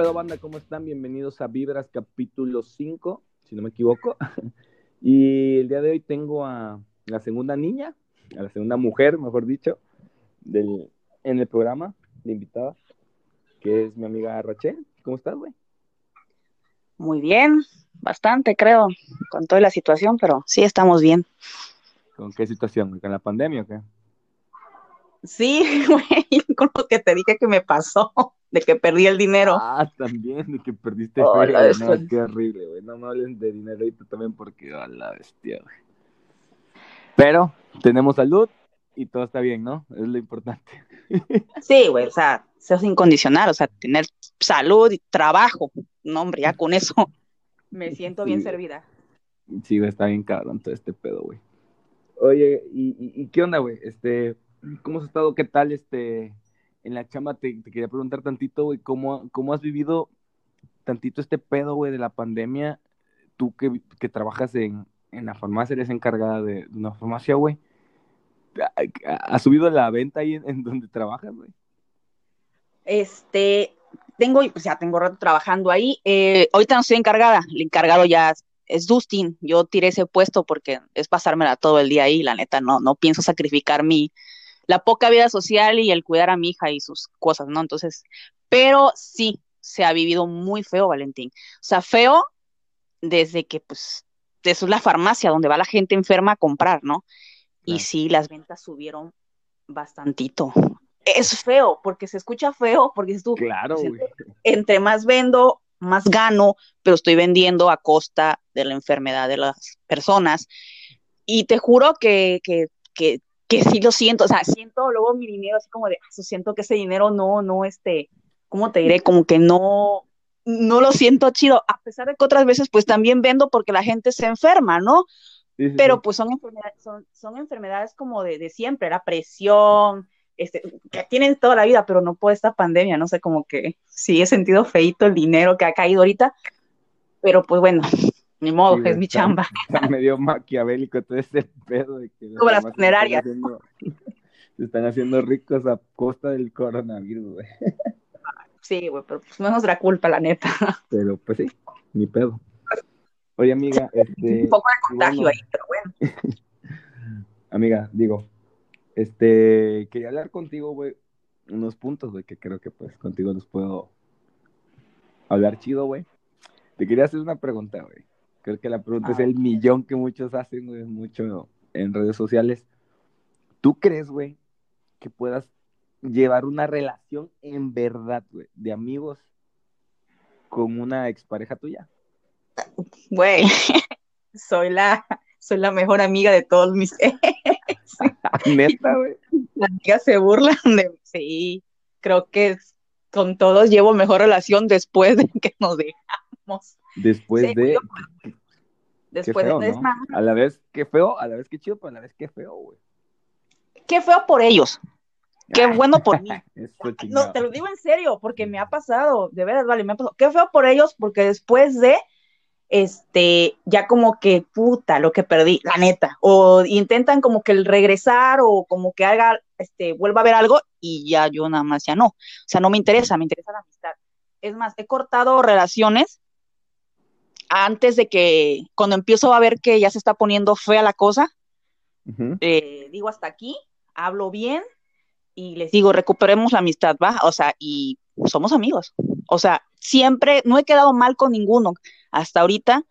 pedo, banda? ¿Cómo están? Bienvenidos a Vibras capítulo 5, si no me equivoco. Y el día de hoy tengo a la segunda niña, a la segunda mujer, mejor dicho, del, en el programa de invitada, que es mi amiga Rachel. ¿Cómo estás, güey? Muy bien, bastante creo, con toda la situación, pero sí estamos bien. ¿Con qué situación? ¿Con la pandemia o qué? Sí, güey, con lo que te dije que me pasó, de que perdí el dinero. Ah, también, de que perdiste Oh, güey. bestia. No, qué horrible, güey. No me hablen de dinero ahorita también porque a la bestia, güey. Pero tenemos salud y todo está bien, ¿no? Es lo importante. Sí, güey, o sea, eso es incondicional, o sea, tener salud y trabajo. No, hombre, ya con eso me siento bien Sí. servida. Sí, güey, está bien cabrón todo este pedo, güey. Oye, ¿y, y, y qué onda, güey? Este, ¿cómo has estado? ¿Qué tal, este, en la chamba? Te, quería preguntar tantito, güey, ¿cómo, cómo has vivido tantito este pedo, güey, de la pandemia? Tú que, que trabajas en, en la farmacia, eres encargada de, una farmacia, güey. ¿Ha- ¿Has subido la venta ahí en, en donde trabajas, güey? Este, tengo, pues ya tengo rato trabajando ahí. Eh, ahorita no estoy encargada, el encargado ya es Dustin. Yo tiré ese puesto porque es pasármela todo el día ahí, la neta, no, no pienso sacrificar mi, la poca vida social y el cuidar a mi hija y sus cosas, ¿no? Entonces, pero sí, se ha vivido muy feo, Valentín. O sea, feo desde que, pues, eso es la farmacia donde va la gente enferma a comprar, ¿no? Y sí, las ventas subieron bastantito. Es feo, porque se escucha feo, porque dices tú, Claro, pues, güey. entre más vendo, más gano, pero estoy vendiendo a costa de la enfermedad de las personas. Y te juro que, que, que, que sí lo siento, o sea, siento luego mi dinero así como de, "Ah, siento que ese dinero no, no, este, ¿cómo te diré? Como que no, no lo siento chido, a pesar de que otras veces pues también vendo porque la gente se enferma, ¿no? Sí, sí, pero pues son enfermedades, son, son enfermedades como de, de siempre, la presión, este, que tienen toda la vida, pero no por esta pandemia, no sé, como que sí he sentido feito el dinero que ha caído ahorita, pero pues bueno, ni modo, Sí, es mi está- chamba. Está medio maquiavélico todo este pedo de que las funerarias. Se están, haciendo, se están haciendo ricos a costa del coronavirus, güey. Sí, güey, pero pues no es nuestra culpa, la neta. Pero pues sí, ni pedo. Oye, amiga, este, Un poco de contagio bueno. ahí, pero bueno. amiga, digo, este, quería hablar contigo, güey, unos puntos, güey, que creo que pues contigo los puedo hablar chido, güey. Te quería hacer una pregunta, güey. Creo que la pregunta es ver. el millón que muchos hacen, güey, mucho en redes sociales. ¿Tú crees, güey, que puedas llevar una relación en verdad, güey, de amigos con una expareja tuya? Güey, soy la, soy la mejor amiga de todos mis Neta, güey. Las amigas se burlan de mí. Sí, creo que con todos llevo mejor relación después de que nos Después Sí, de. yo- Qué Después feo, de es ¿no? más, A la vez que feo, a la vez que chido, pero a la vez que feo, güey. qué feo por ellos. Qué bueno por mí. Eso No, te lo digo en serio, porque me ha pasado, de veras, vale, me ha pasado. Qué feo por ellos, porque después de, este, ya como que, puta, lo que perdí, la neta. O intentan como que el regresar o como que haga, este, vuelva a ver algo y ya yo nada más ya no. O sea, no me interesa, me interesa la amistad. Es más, he cortado relaciones antes de que, cuando empiezo a ver que ya se está poniendo fea la cosa, eh, digo hasta aquí, hablo bien y les digo, recuperemos la amistad, ¿va? O sea, y somos amigos. O sea, siempre, no he quedado mal con ninguno. Hasta ahorita,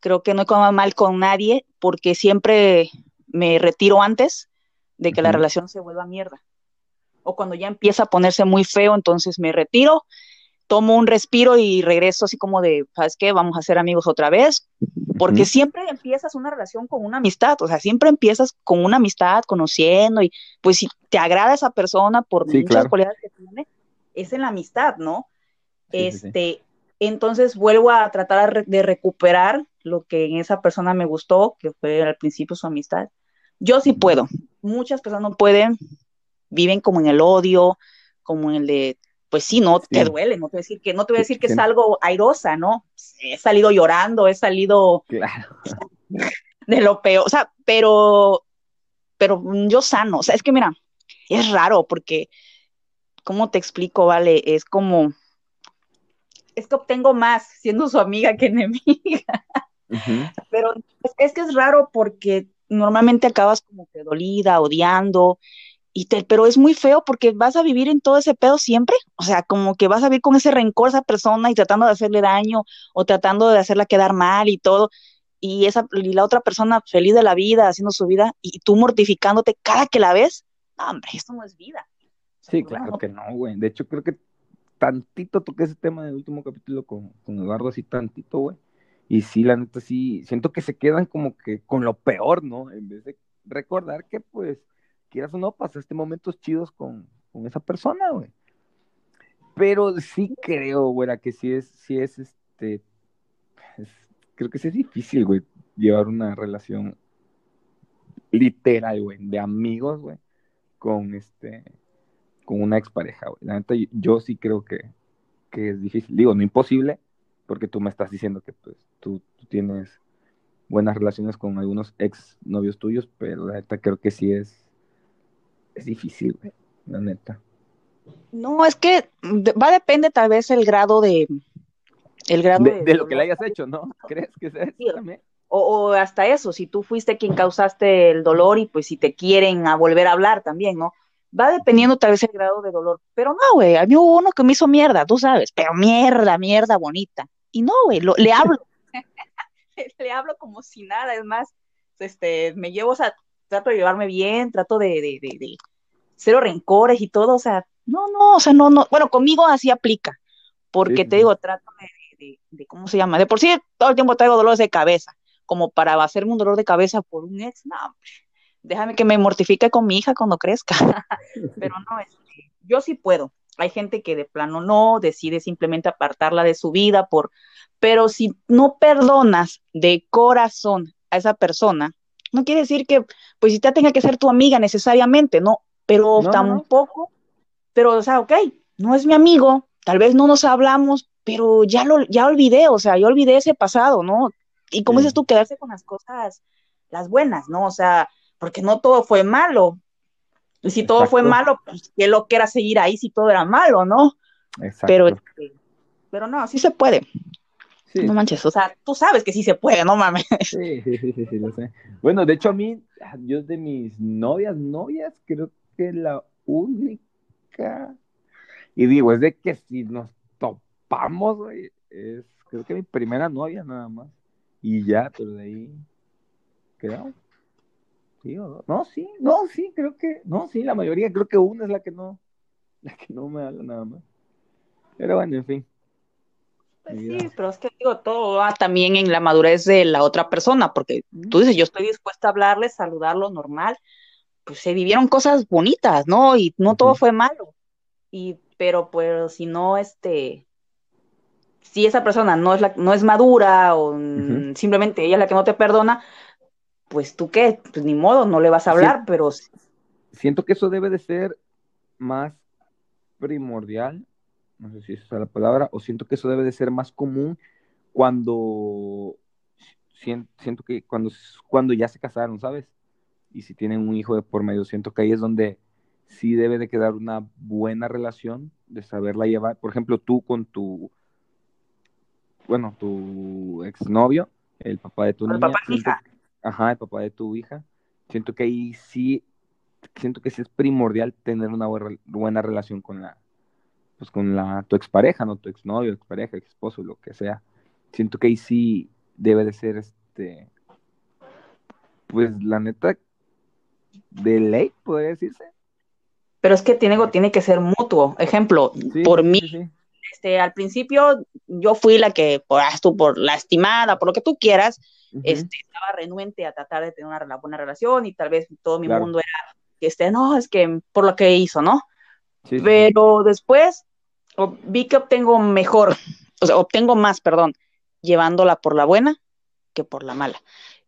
creo que no he quedado mal con nadie porque siempre me retiro antes de que la relación se vuelva mierda. O cuando ya empieza a ponerse muy feo, entonces me retiro, tomo un respiro y regreso así como de, ¿sabes qué? Vamos a ser amigos otra vez. Porque siempre empiezas una relación con una amistad, o sea, siempre empiezas con una amistad, conociendo, y pues si te agrada esa persona por Sí, muchas claro. cualidades que tiene, es en la amistad, ¿no? Sí, sí, sí. este, entonces vuelvo a tratar de recuperar lo que en esa persona me gustó, que fue al principio su amistad. Yo sí puedo, muchas personas no pueden, viven como en el odio, como en el de, pues sí, no, te duele, no te voy a decir que, no te voy a decir que es algo airosa, ¿no? He salido llorando, he salido Claro. de lo peor, o sea, pero, pero yo sano, o sea, es que mira, es raro porque, ¿cómo te explico, vale? Es como, es que obtengo más siendo su amiga que enemiga. Pero es, que es raro porque normalmente acabas como que dolida, odiando, y te, pero es muy feo porque vas a vivir en todo ese pedo siempre, o sea, como que vas a vivir con ese rencor a esa persona y tratando de hacerle daño o tratando de hacerla quedar mal y todo, y esa y la otra persona feliz de la vida, haciendo su vida, y tú mortificándote cada que la ves, no, hombre, esto no es vida. Sí, claro que no, güey. De hecho, creo que tantito toqué ese tema del último capítulo con, con Eduardo, así tantito, güey. Y sí, la neta, sí, siento que se quedan como que con lo peor, ¿no? En vez de recordar que, pues, quieras o no, pasaste momentos chidos con, con esa persona, güey. Pero sí creo, güey, que sí es, sí es, este, creo que sí es difícil, güey, llevar una relación literal, güey, de amigos, güey, con este, con una expareja, güey. La neta, yo sí creo que, que es difícil. Digo, no imposible, porque tú me estás diciendo que pues tú, tienes buenas relaciones con algunos ex novios tuyos, pero la neta creo que sí es, es difícil, güey, la neta. No, es que va a depender tal vez el grado de... El grado de, lo que le hayas hecho, ¿no? ¿Crees que sea también? O, o, hasta eso, si tú fuiste quien causaste el dolor y pues si te quieren a volver a hablar también, ¿no? va dependiendo tal vez el grado de dolor. Pero no, güey, a mí hubo uno que me hizo mierda, tú sabes, pero mierda, mierda bonita. Y no, güey, le hablo. le hablo como si nada, es más, este, me llevo, o sea, trato de llevarme bien, trato de, de, de, de cero rencores y todo, o sea, no, no, o sea, no, no, bueno, conmigo así aplica, porque te digo, trato de, de, ¿cómo se llama? De por sí todo el tiempo traigo dolores de cabeza, como para hacerme un dolor de cabeza por un ex, no, déjame que me mortifique con mi hija cuando crezca. Pero no, este, yo sí puedo. Hay gente que de plano no, decide simplemente apartarla de su vida por, pero si no perdonas de corazón a esa persona, no quiere decir que, pues si te tenga que ser tu amiga necesariamente, no, pero tampoco, pero o sea, ok, no es mi amigo, tal vez no nos hablamos, pero ya lo, ya olvidé, o sea, yo olvidé ese pasado, ¿no? Y como dices tú, quedarse con las cosas, las buenas, ¿no? O sea, porque no todo fue malo. Y si todo fue malo, pues qué lo que era seguir ahí si todo era malo, ¿no? Exacto. Pero, este, pero no, sí se puede. No manches, o sea, tú sabes que sí se puede, no mames. Sí, sí, sí, sí, lo sé. Bueno, de hecho a mí, yo de mis novias, novias, creo que la única, y digo, es de que si nos topamos, güey, es creo que mi primera novia nada más. Y ya, pero de ahí, creo, no, sí, no, sí, creo que, no, sí, la mayoría, creo que una es la que no, la que no me habla nada más. Pero bueno, en fin. Pues sí, pero es que digo, todo va también en la madurez de la otra persona, porque tú dices, yo estoy dispuesta a hablarle, saludarlo normal, pues se vivieron cosas bonitas, ¿no? Y no todo fue malo. Y, pero pues si no, este, si esa persona no es la, no es madura o simplemente ella es la que no te perdona, pues tú qué, pues ni modo, no le vas a hablar, pero... Siento que eso debe de ser más primordial, no sé si esa es la palabra, o siento que eso debe de ser más común cuando siento que cuando, cuando ya se casaron, ¿sabes? Y si tienen un hijo de por medio, siento que ahí es donde sí debe de quedar una buena relación, de saberla llevar. Por ejemplo, tú con tu, bueno, tu exnovio, el papá de tu niña. Ajá, el papá de tu hija. Siento que ahí sí, siento que sí es primordial tener una buena, relación con la, pues con la, tu expareja, ¿no? Tu exnovio, expareja, esposo, lo que sea. Siento que ahí sí debe de ser este, pues la neta, de ley, podría decirse. Pero es que tiene, tiene que ser mutuo. Ejemplo, por mí, este, al principio yo fui la que, por, tú, por lastimada, por lo que tú quieras, este, estaba renuente a tratar de tener una buena relación y tal vez todo mi mundo era que este, no, es que por lo que hizo, ¿no? Pero después vi que obtengo mejor, o sea, obtengo más, perdón, llevándola por la buena que por la mala.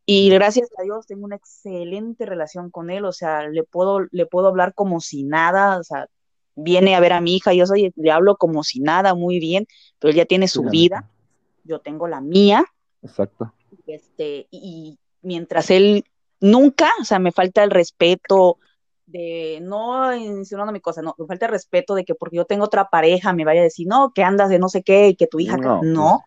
Y gracias a Dios tengo una excelente relación con él, o sea, le puedo, le puedo hablar como si nada, o sea, viene a ver a mi hija, yo soy, le hablo como si nada, muy bien, pero él ya tiene su vida, yo tengo la mía. Exacto. Este, y mientras él nunca, o sea, me falta el respeto, de no insinuando mi cosa, no, me falta el respeto de que porque yo tengo otra pareja me vaya a decir, no, que andas de no sé qué y que tu hija, no. no.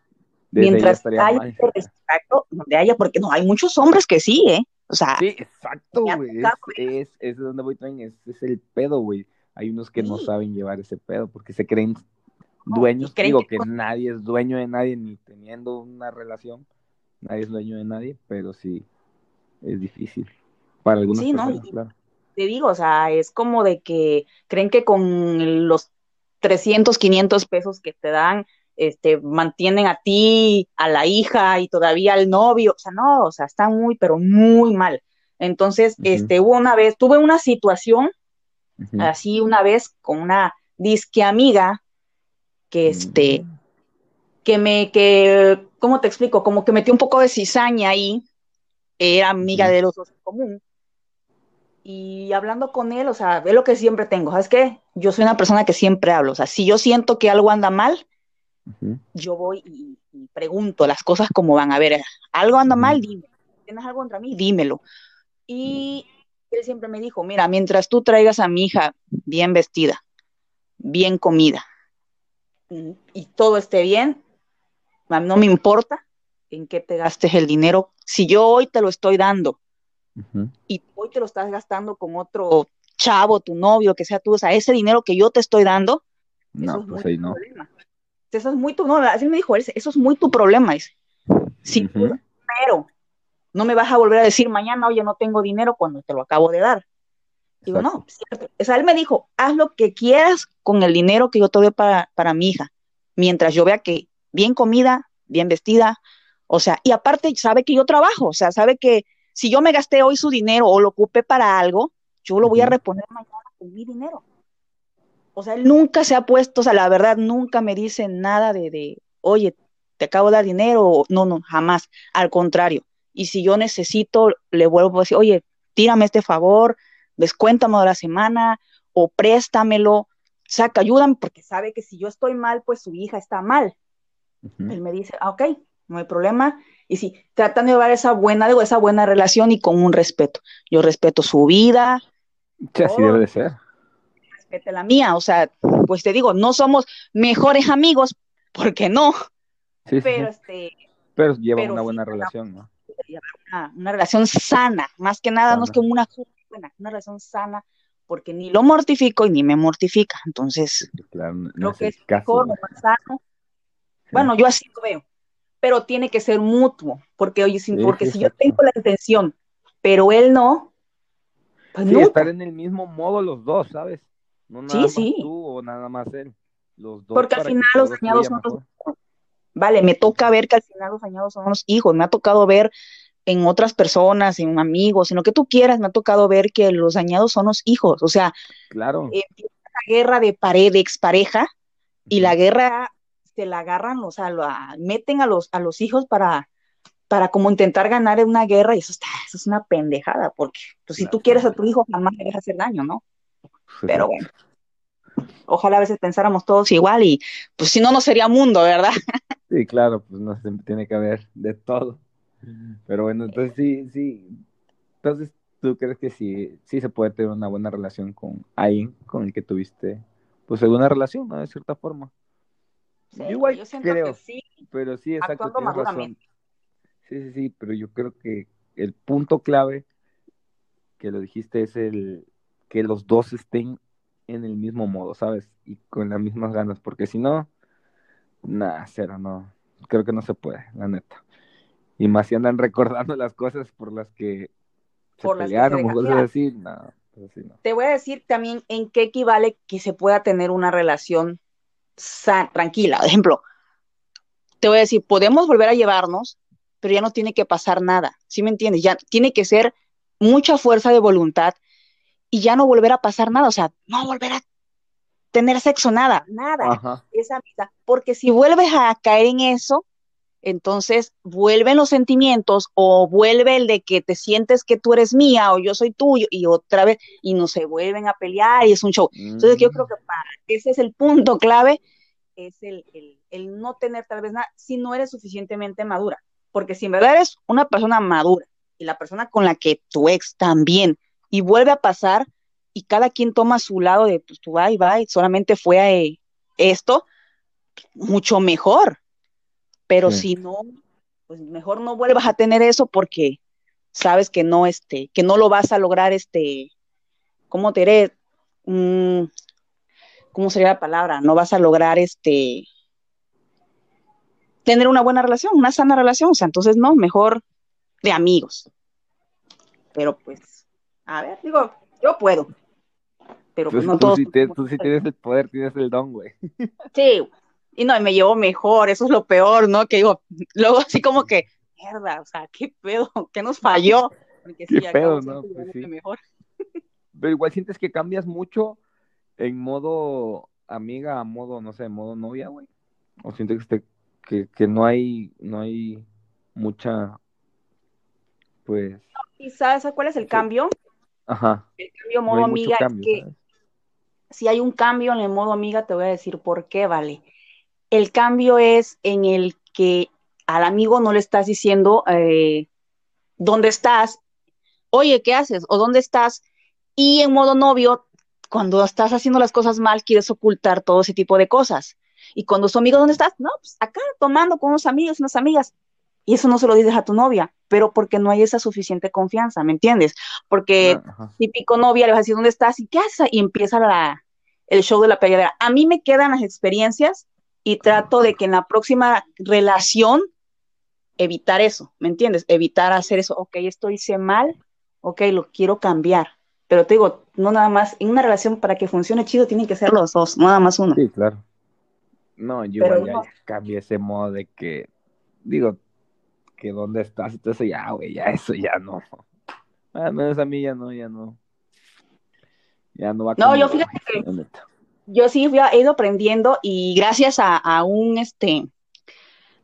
Pues, Mientras haya respeto, donde haya, porque no, hay muchos hombres que sí, ¿eh? O sea. Sí, exacto, güey. Es, es, donde voy también, es, es el pedo, güey. Hay unos que no saben llevar ese pedo porque se creen dueños. digo que, nadie es dueño de nadie ni teniendo una relación. Nadie es dueño de nadie, pero sí es difícil. Para algunos sí, no, claro. Te digo, o sea, es como de que creen que con los 300, 500 pesos que te dan, este, mantienen a ti, a la hija y todavía al novio, o sea, no, o sea, está muy, pero muy mal. Entonces, este, hubo una vez, tuve una situación, así una vez, con una disque amiga, que este, mm. que me, que, ¿cómo te explico? Como que metió un poco de cizaña ahí, era amiga de los dos en común. Y hablando con él, o sea, es lo que siempre tengo, ¿sabes qué? Yo soy una persona que siempre hablo, o sea, si yo siento que algo anda mal, yo voy y, pregunto las cosas como van. A ver, algo anda mal, dime. ¿Tienes algo contra mí? Dímelo. Y él siempre me dijo, mira, mientras tú traigas a mi hija bien vestida, bien comida, y todo esté bien, no me importa en qué te gastes el dinero. Si yo hoy te lo estoy dando y hoy te lo estás gastando con otro chavo, tu novio, que sea tú, o sea, ese dinero que yo te estoy dando, no, pues ahí no. Eso es muy tu, no, así me dijo, eso es muy tu problema, dice. Sí, pero no me vas a volver a decir mañana, oye, no tengo dinero cuando te lo acabo de dar. Digo, no, cierto. O sea, él me dijo, haz lo que quieras con el dinero que yo te doy para, para mi hija, mientras yo vea que bien comida, bien vestida, o sea, y aparte sabe que yo trabajo, o sea, sabe que si yo me gasté hoy su dinero o lo ocupé para algo, yo lo voy a reponer mañana con mi dinero. O sea, él nunca se ha puesto, o sea, la verdad, nunca me dice nada de, de oye, te acabo de dar dinero, no, no, jamás, al contrario. Y si yo necesito, le vuelvo a decir, oye, tírame este favor, descuéntame de la semana o préstamelo, saca, ayúdame, porque sabe que si yo estoy mal, pues su hija está mal. Él me dice, ah, ok, no hay problema. Y sí, tratan de llevar esa buena, digo, esa buena relación y con un respeto. Yo respeto su vida. Sí, así debe de ser. Respete la mía, o sea, pues te digo, no somos mejores amigos, porque no. Sí, pero este. Pero lleva una buena relación, ¿no? Una, una, relación sana, más que nada, no es que una buena, una relación sana, porque ni lo mortifico y ni me mortifica. Entonces, lo que es mejor, más sano, bueno, yo así lo veo, pero tiene que ser mutuo, porque oye, porque si yo tengo la intención, pero él no, pues sí, estar en el mismo modo los dos, ¿sabes? No nada más tú o nada más él. Los dos porque al final los dañados son los Vale, me toca ver que al final los dañados son los hijos, me ha tocado ver en otras personas, en amigos, en lo que tú quieras, me ha tocado ver que los dañados son los hijos. O sea, claro. Eh, la guerra de pared de expareja y la guerra se la agarran, o sea, la, meten a los, a los hijos para, para como intentar ganar en una guerra y eso está, eso es una pendejada, porque pues, si tú quieres a tu hijo jamás le hacer daño, ¿no? Pero bueno, ojalá a veces pensáramos todos igual y pues si no, no sería mundo, ¿verdad? Sí, claro, pues no se tiene que haber de todo. Pero bueno, entonces sí, sí. Entonces, ¿tú crees que sí, sí se puede tener una buena relación con alguien con el que tuviste, pues, alguna relación, ¿no? De cierta forma. Sí, igual yo siento creo, que sí. Pero sí, exacto, tienes razón. Sí, sí, sí, pero yo creo que el punto clave que lo dijiste es el que los dos estén en el mismo modo, ¿sabes? Y con las mismas ganas, porque si no, nada, cero, no. Creo que no se puede, la neta. Y más si andan recordando las cosas por las que se pelearon o cosas así, no, Te voy a decir también en qué equivale que se pueda tener una relación tranquila. Por ejemplo, te voy a decir, podemos volver a llevarnos, pero ya no tiene que pasar nada. ¿Sí me entiendes? Ya tiene que ser mucha fuerza de voluntad y ya no volver a pasar nada. O sea, no volver a tener sexo, nada, nada. Esa Porque si vuelves a caer en eso, entonces vuelven los sentimientos o vuelve el de que te sientes que tú eres mía o yo soy tuyo y otra vez y no se vuelven a pelear y es un show. Entonces yo creo que para, ese es el punto clave, es el, el, no tener tal vez nada si no eres suficientemente madura. Porque si en verdad eres una persona madura y la persona con la que tu ex también y vuelve a pasar, y cada quien toma su lado de, pues tú va y va, y solamente fue a, eh, esto, mucho mejor. Pero si no, pues mejor no vuelvas a tener eso porque sabes que no, este, que no lo vas a lograr, este, ¿cómo te diré? Mm, ¿Cómo sería la palabra? No vas a lograr, este, tener una buena relación, una sana relación, o sea, entonces no, mejor de amigos. Pero pues, a ver, digo, yo puedo. Pero pues, pues no tú todos. Tú sí tienes el poder, tienes el don, güey. Sí, y no, y me llevo mejor, eso es lo peor, ¿no? Que digo, luego así como que, mierda, o sea, qué pedo, qué nos falló. Porque qué pedo, ¿no? Pues sí. Mejor. Pero igual sientes que cambias mucho en modo amiga a modo, no sé, modo novia, güey. O sientes que te que, no hay, no hay mucha, pues... ¿Y sabes cuál es el cambio? Ajá. El cambio modo amiga es que si hay un cambio en el modo amiga, te voy a decir por qué, vale. El cambio es en el que al amigo no le estás diciendo eh, dónde estás, oye, ¿qué haces? o dónde estás. Y en modo novio, cuando estás haciendo las cosas mal, quieres ocultar todo ese tipo de cosas. Y cuando su amigo, ¿dónde estás? No, pues acá tomando con unos amigos, unas amigas. Y eso no se lo dices a tu novia, pero porque no hay esa suficiente confianza, ¿me entiendes? Porque ah, típico novia le vas a decir, ¿dónde estás? ¿Y qué haces? Y empieza la, el show de la peleadera. A mí me quedan las experiencias y trato de que en la próxima relación evitar eso, ¿me entiendes? Evitar hacer eso, ok, esto hice mal, ok, lo quiero cambiar. Pero te digo, no nada más, en una relación para que funcione chido tienen que ser los dos, no nada más uno. Sí, claro. No, yo igual ya, cambié ese modo de que, digo, que dónde estás, entonces ya, güey, ya eso ya no. Al menos a mí ya no, ya no. Ya no va No, yo fíjate que yo sí he ido aprendiendo y gracias a, un, este,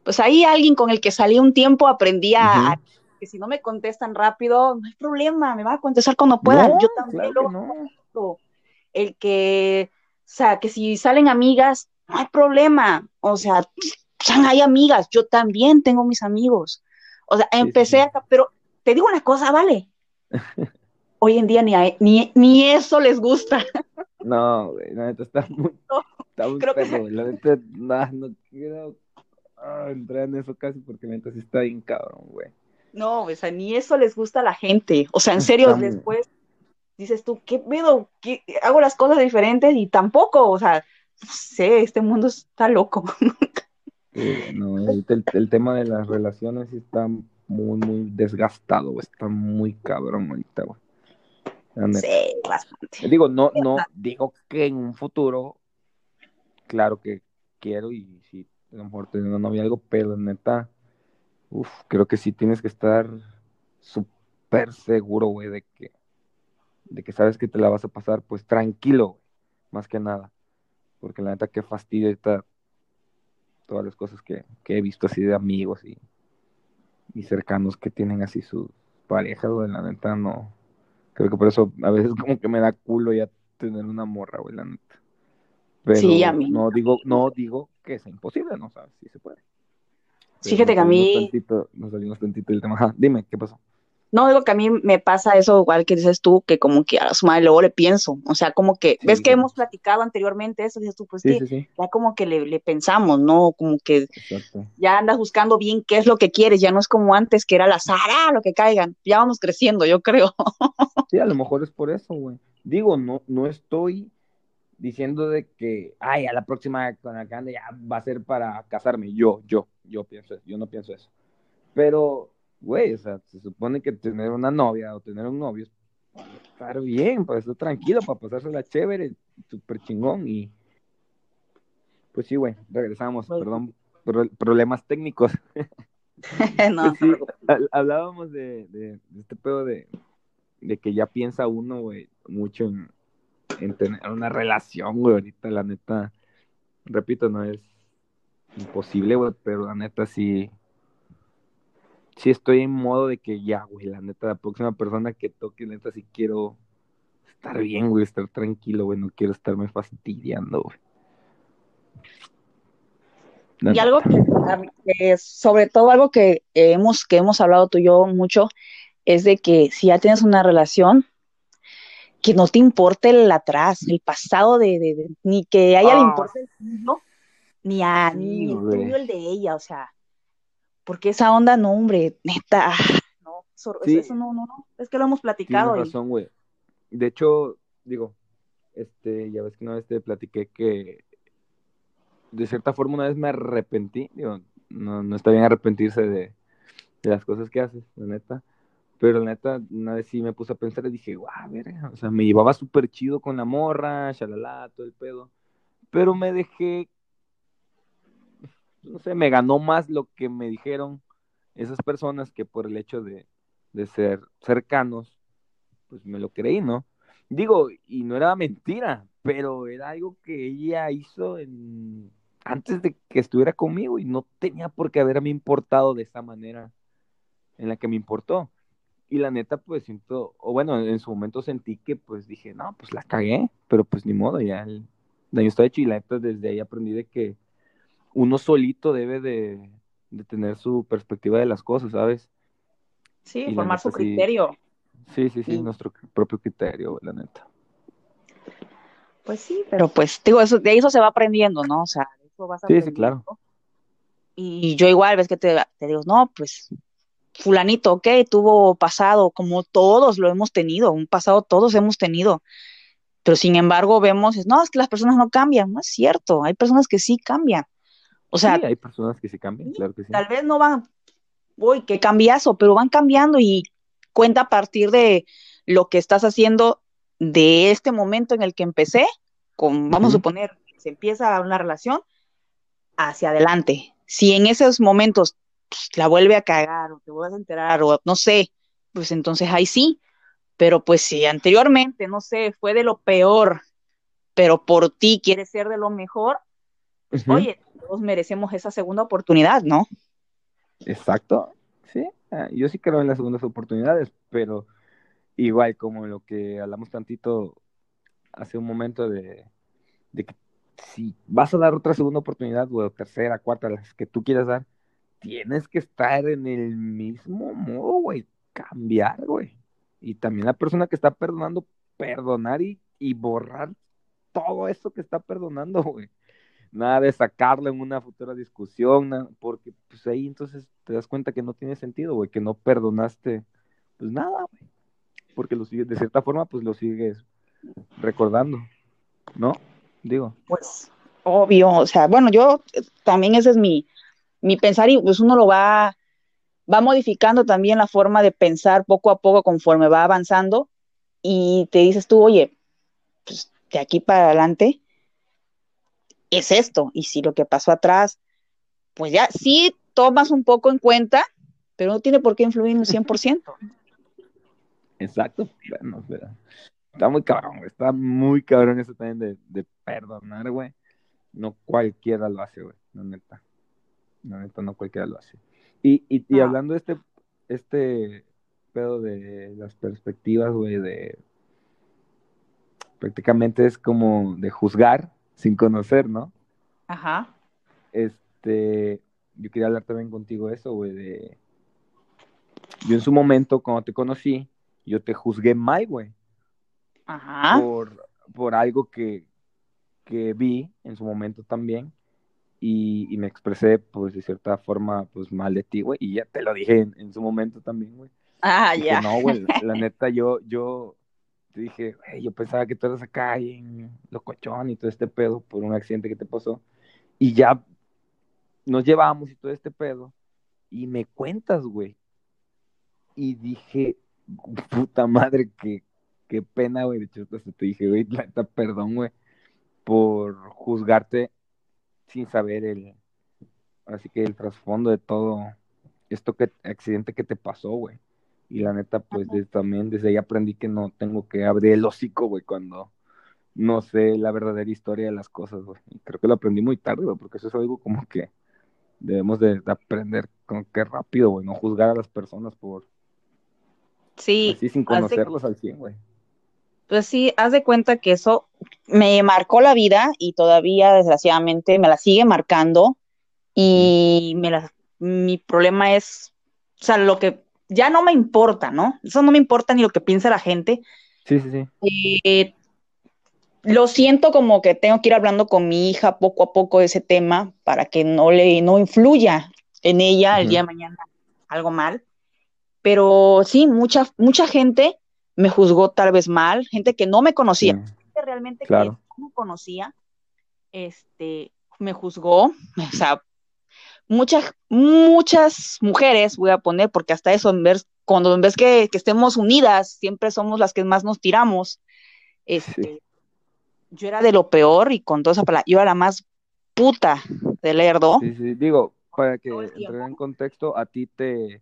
pues ahí alguien con el que salí un tiempo aprendí a, que si no me contestan rápido, no hay problema, me va a contestar cuando puedan. yo también lo El que, o sea, que si salen amigas, no hay problema. O sea, hay amigas, yo también tengo mis amigos. O sea, empecé a, pero te digo una cosa, vale. Hoy en día ni, ni, ni eso les gusta. No, güey, la neta está muy, está muy Creo perro, La neta, no, no quiero ah, entrar en eso casi porque la neta sí está bien cabrón, güey. No, o sea, ni eso les gusta a la gente. O sea, en serio, después dices tú, ¿qué pedo? ¿Qué? Hago las cosas diferentes y tampoco, o sea, sé, este mundo está loco. no, el, tema de las relaciones está muy, muy desgastado, está muy cabrón ahorita, güey. Sí, bastante. Digo, no, no, digo que en un futuro, claro que quiero y si a lo mejor tener una novia algo, pero neta, uff, creo que sí tienes que estar súper seguro, güey, de que, de que sabes que te la vas a pasar, pues tranquilo, más que nada. Porque la neta que fastidio está todas las cosas que, he visto así de amigos y, y cercanos que tienen así sus parejas, güey, la neta no, creo que por eso a veces como que me da culo ya tener una morra, güey, la neta. Pero sí, a mí. No digo, no digo que sea imposible, no sabes si se puede. Fíjate que a mí. nos salimos tantito del tema. dime, ¿qué pasó? No, digo que a mí me pasa eso igual que dices tú, que como que a su madre luego le pienso, o sea, como que, ves que hemos platicado anteriormente eso, dices tú, pues sí, ya como que le, pensamos, ¿no? Como que ya andas buscando bien qué es lo que quieres, ya no es como antes que era la Sara, lo que caigan, ya vamos creciendo, yo creo. sí, a lo mejor es por eso, güey. Digo, no, no estoy diciendo de que, ay, a la próxima con la que ya va a ser para casarme, yo, yo, yo pienso, yo no pienso eso. Pero güey, o sea, se supone que tener una novia o tener un novio es para estar bien, para estar tranquilo, para pasársela chévere, súper chingón y pues sí, güey, regresamos, perdón, problemas técnicos. no. Pues hablábamos de, este pedo de, que ya piensa uno, güey, mucho en, en tener una relación, güey, ahorita la neta, repito, no es imposible, güey, pero la neta sí, sí estoy en modo de que ya, güey, la neta, la próxima persona que toque, neta, sí quiero estar bien, güey, estar tranquilo, güey, no quiero estarme fastidiando, güey. Y algo que, sobre todo algo que hemos, que hemos hablado tú y yo mucho, es de que si ya tienes una relación, que no te importe el atrás, el pasado de, de, ni que a ella le ah. importe el tuyo, ni a ni el tuyo el de ella, o sea, porque esa onda, no, hombre, neta, no, eso, no, no, no, es que lo hemos platicado. Tienes razón, güey. De hecho, digo, este, ya ves que una vez te platiqué que de cierta forma una vez me arrepentí, digo, no, no está bien arrepentirse de, de las cosas que haces, la neta, pero la neta, una vez sí me puse a pensar y dije, guau, verga, o sea, me llevaba súper chido con la morra, shalala, todo el pedo, pero me dejé, no sé, me ganó más lo que me dijeron esas personas que por el hecho de, de ser cercanos, pues me lo creí, ¿no? Digo, y no era mentira, pero era algo que ella hizo en, antes de que estuviera conmigo y no tenía por qué haberme importado de esa manera en la que me importó. Y la neta, pues siento, o bueno, en su momento sentí que pues dije, no, pues la cagué, pero pues ni modo, ya el daño está hecho y la neta desde ahí aprendí de que uno solito debe de, tener su perspectiva de las cosas, ¿sabes? Sí, formar su criterio. Sí, sí, sí, nuestro propio criterio, la neta. Pues sí, pero pues, digo, eso, de eso se va aprendiendo, ¿no? O sea, de eso vas Sí, sí, claro. Y yo igual, ves que te, te digo, no, pues, fulanito, ok, tuvo pasado, como todos lo hemos tenido, un pasado todos hemos tenido. Pero sin embargo, vemos, no, es que las personas no cambian, no es cierto, hay personas que sí cambian. O sea, sí, hay personas que sí cambian, claro que sí. Tal vez no van, uy, qué cambiazo, pero van cambiando y cuenta a partir de lo que estás haciendo de este momento en el que empecé, con, vamos a suponer, se empieza una relación, hacia adelante. Si en esos momentos pues, la vuelve a cagar o te vuelves a enterar o no sé, pues entonces ahí sí. Pero pues si anteriormente, no sé, fue de lo peor, pero por ti quieres ser de lo mejor, pues oye, todos merecemos esa segunda oportunidad, ¿no? Exacto. Sí, ah, yo sí creo en las segundas oportunidades, pero igual como lo que hablamos tantito hace un momento de, que si vas a dar otra segunda oportunidad, o tercera, cuarta, las que tú quieras dar, tienes que estar en el mismo modo, güey, cambiar, güey. Y también la persona que está perdonando, perdonar y, y borrar todo eso que está perdonando, güey nada de sacarlo en una futura discusión, porque pues ahí entonces te das cuenta que no tiene sentido, güey, que no perdonaste, pues nada, güey, porque lo sigues, de cierta forma, pues lo sigues recordando, ¿no? Digo. Pues obvio, o sea, bueno, yo también ese es mi, mi pensar y pues uno lo va, va modificando también la forma de pensar poco a poco conforme va avanzando y te dices tú, oye, pues de aquí para adelante, es esto. Y si lo que pasó atrás, pues ya sí tomas un poco en cuenta, pero no tiene por qué influir un 100%. Exacto. Bueno, está muy cabrón, está muy cabrón eso también de, perdonar, güey. No cualquiera lo hace, güey, la neta. La neta, no cualquiera lo hace. Y, y, hablando de este, este pedo de las perspectivas, güey, de prácticamente es como de juzgar sin conocer, ¿no? Ajá. Este, yo quería hablar también contigo eso, güey, de... Yo en su momento, cuando te conocí, yo te juzgué mal, güey. Ajá. Por, por algo que, que vi en su momento también. Y, y, me expresé, pues, de cierta forma, pues, mal de ti, güey. Y ya te lo dije en, su momento también, güey. Ah, ya. No, güey, la, la, neta, yo, yo, dije, yo pensaba que tú eras acá en locochón y todo este pedo por un accidente que te pasó. Y ya nos llevamos y todo este pedo. Y me cuentas, güey. Y dije, puta madre, qué, qué pena, güey. De hecho, te dije, güey, perdón, güey, por juzgarte sin saber el, así que el trasfondo de todo esto que accidente que te pasó, güey. Y la neta, pues también desde ahí aprendí que no tengo que abrir el hocico, güey, cuando no sé la verdadera historia de las cosas, güey. Y creo que lo aprendí muy tarde, güey, porque eso es algo como que debemos de, aprender con qué rápido, güey, no juzgar a las personas por... Sí. Así sin conocerlos al 100, güey. Pues sí, haz de cuenta que eso me marcó la vida y todavía desgraciadamente me la sigue marcando y me la, mi problema es, o sea, lo que ya no me importa, ¿no? Eso no me importa ni lo que piensa la gente, Sí, sí, sí. Eh, lo siento como que tengo que ir hablando con mi hija poco a poco de ese tema para que no le no influya en ella el día de mañana algo mal. Pero sí, mucha, mucha gente me juzgó tal vez mal, gente que no me conocía, gente realmente que no me conocía, este, me juzgó, o sea, muchas, muchas mujeres, voy a poner, porque hasta eso, en ver, cuando en vez que, que, estemos unidas, siempre somos las que más nos tiramos. Este, Yo era de lo peor y con toda esa palabra, yo era la más puta del Lerdo. Sí, sí, digo, para que entre en contexto, a ti te,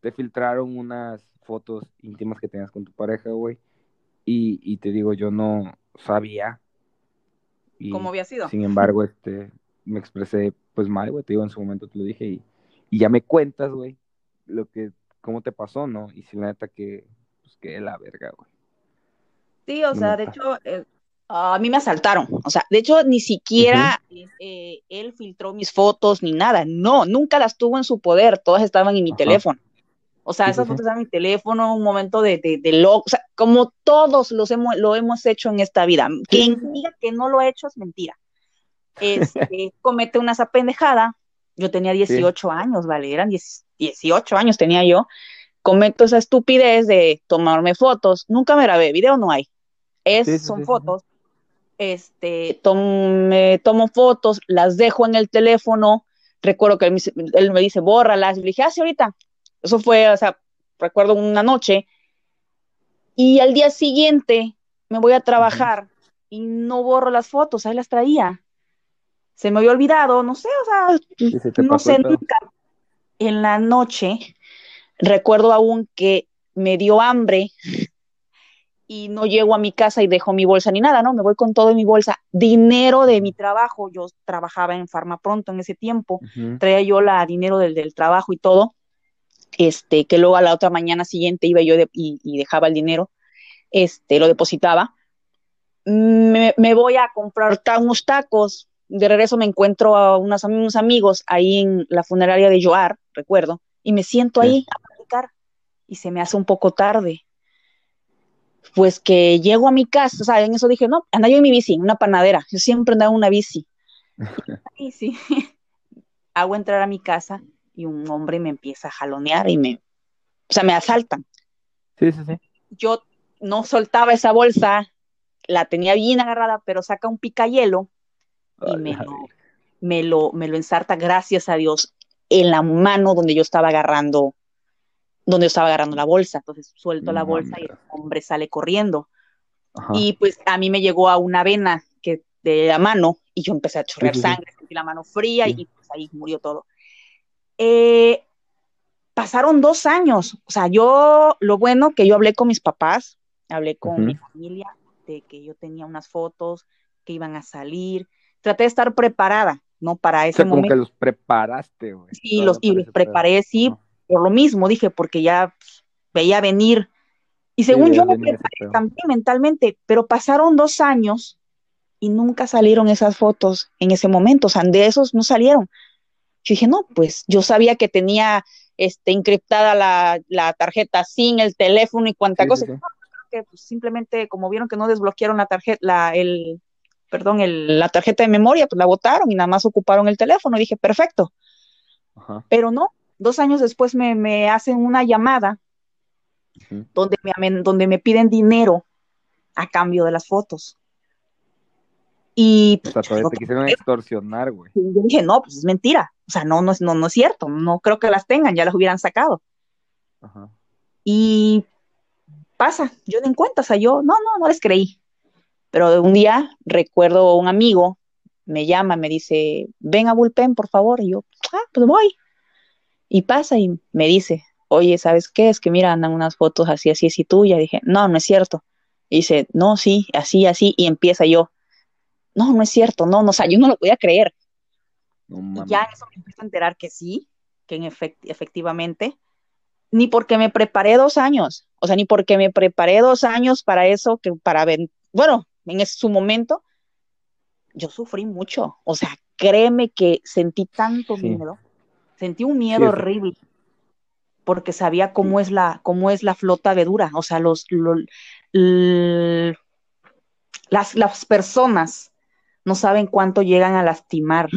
te filtraron unas fotos íntimas que tenías con tu pareja, güey, y, y te digo, yo no sabía. ¿Cómo había sido? Sin embargo, este, me expresé pues mal, güey, te digo, en su momento te lo dije y, y ya me cuentas, güey, lo que, cómo te pasó, ¿no? Y si la neta que, pues que la verga, güey. Sí, o sea, de hecho, eh, a mí me asaltaron, o sea, de hecho, ni siquiera eh, él filtró mis fotos ni nada, no, nunca las tuvo en su poder, todas estaban en mi teléfono. O sea, esas fotos estaban en mi teléfono, un momento de, de, de o sea, como todos los hemos, lo hemos hecho en esta vida. Quien diga que no lo ha hecho es mentira este, comete una esa pendejada, yo tenía 18 años, vale, eran 18 años tenía yo, cometo esa estupidez de tomarme fotos, nunca me grabé, video no hay, es, son fotos, este, me tomo fotos, las dejo en el teléfono, recuerdo que él me, dice, bórralas, y le dije, ah, sí, ahorita, eso fue, o sea, recuerdo una noche, y al día siguiente me voy a trabajar y no borro las fotos, ahí las traía se me había olvidado, no sé, o sea, no sé, nunca. En la noche, recuerdo aún que me dio hambre y no llego a mi casa y dejo mi bolsa ni nada, ¿no? Me voy con todo en mi bolsa. Dinero de mi trabajo, yo trabajaba en Farma Pronto en ese tiempo, traía yo la dinero del, del, trabajo y todo, este, que luego a la otra mañana siguiente iba yo y, y, dejaba el dinero, este, lo depositaba. Me, me voy a comprar unos tacos, de regreso me encuentro a unos, unos amigos ahí en la funeraria de Joar, recuerdo, y me siento ahí a platicar y se me hace un poco tarde. Pues que llego a mi casa, o sea, en eso dije, no, anda yo en mi bici, una panadera, yo siempre andaba en una bici. y sí, hago entrar a mi casa y un hombre me empieza a jalonear y me, o sea, me asaltan. Sí, sí, sí. Yo no soltaba esa bolsa, la tenía bien agarrada, pero saca un picayelo y me lo, me lo, me lo ensarta, gracias a Dios, en la mano donde yo estaba agarrando, donde yo estaba agarrando la bolsa. Entonces suelto la bolsa y el hombre. sale corriendo. Y pues a mí me llegó a una vena que de la mano y yo empecé a chorrear sangre, sentí la mano fría y pues ahí murió todo. Eh, pasaron dos años, o sea, yo, lo bueno que yo hablé con mis papás, hablé con mi familia de que yo tenía unas fotos que iban a salir, traté de estar preparada, ¿no? Para ese momento. Como que los preparaste, güey. Sí, los, y los preparé, sí, por lo mismo, dije, porque ya veía venir. Y según yo me preparé también mentalmente, pero pasaron dos años y nunca salieron esas fotos en ese momento, o sea, de esos no salieron. Yo dije, no, pues yo sabía que tenía este, encriptada la, la tarjeta sin el teléfono y cuánta cosa. que pues, simplemente como vieron que no desbloquearon la tarjeta, la, el, perdón, el, la tarjeta de memoria, pues la botaron y nada más ocuparon el teléfono. dije, perfecto. Pero no, dos años después me, me hacen una llamada donde, me, donde me piden dinero a cambio de las fotos. Y o sea, te quisieron extorsionar, güey. Yo dije, no, pues es mentira. O sea, no, no, no, no es cierto. No creo que las tengan, ya las hubieran sacado. Ajá. Y pasa, yo den cuenta, o sea, yo, no, no, no les creí. Pero un día recuerdo un amigo, me llama, me dice, ven a Bullpen, por favor. Y yo, ah, pues voy. Y pasa y me dice, oye, ¿sabes qué? Es que mira, andan unas fotos así, así, así tuya. dije, no, no es cierto. Y dice, no, sí, así, así. Y empieza yo, no, no es cierto, no, no, o sea, yo no lo podía creer. y ya eso me empiezo a enterar que sí, que en efectivamente, ni porque me preparé dos años, o sea, ni porque me preparé dos años para eso, que para ver, bueno, en su momento, yo sufrí mucho. O sea, créeme que sentí tanto miedo, sentí un miedo horrible, porque sabía cómo es la, cómo es la flota de dura, o sea, los, las, las personas no saben cuánto llegan a lastimar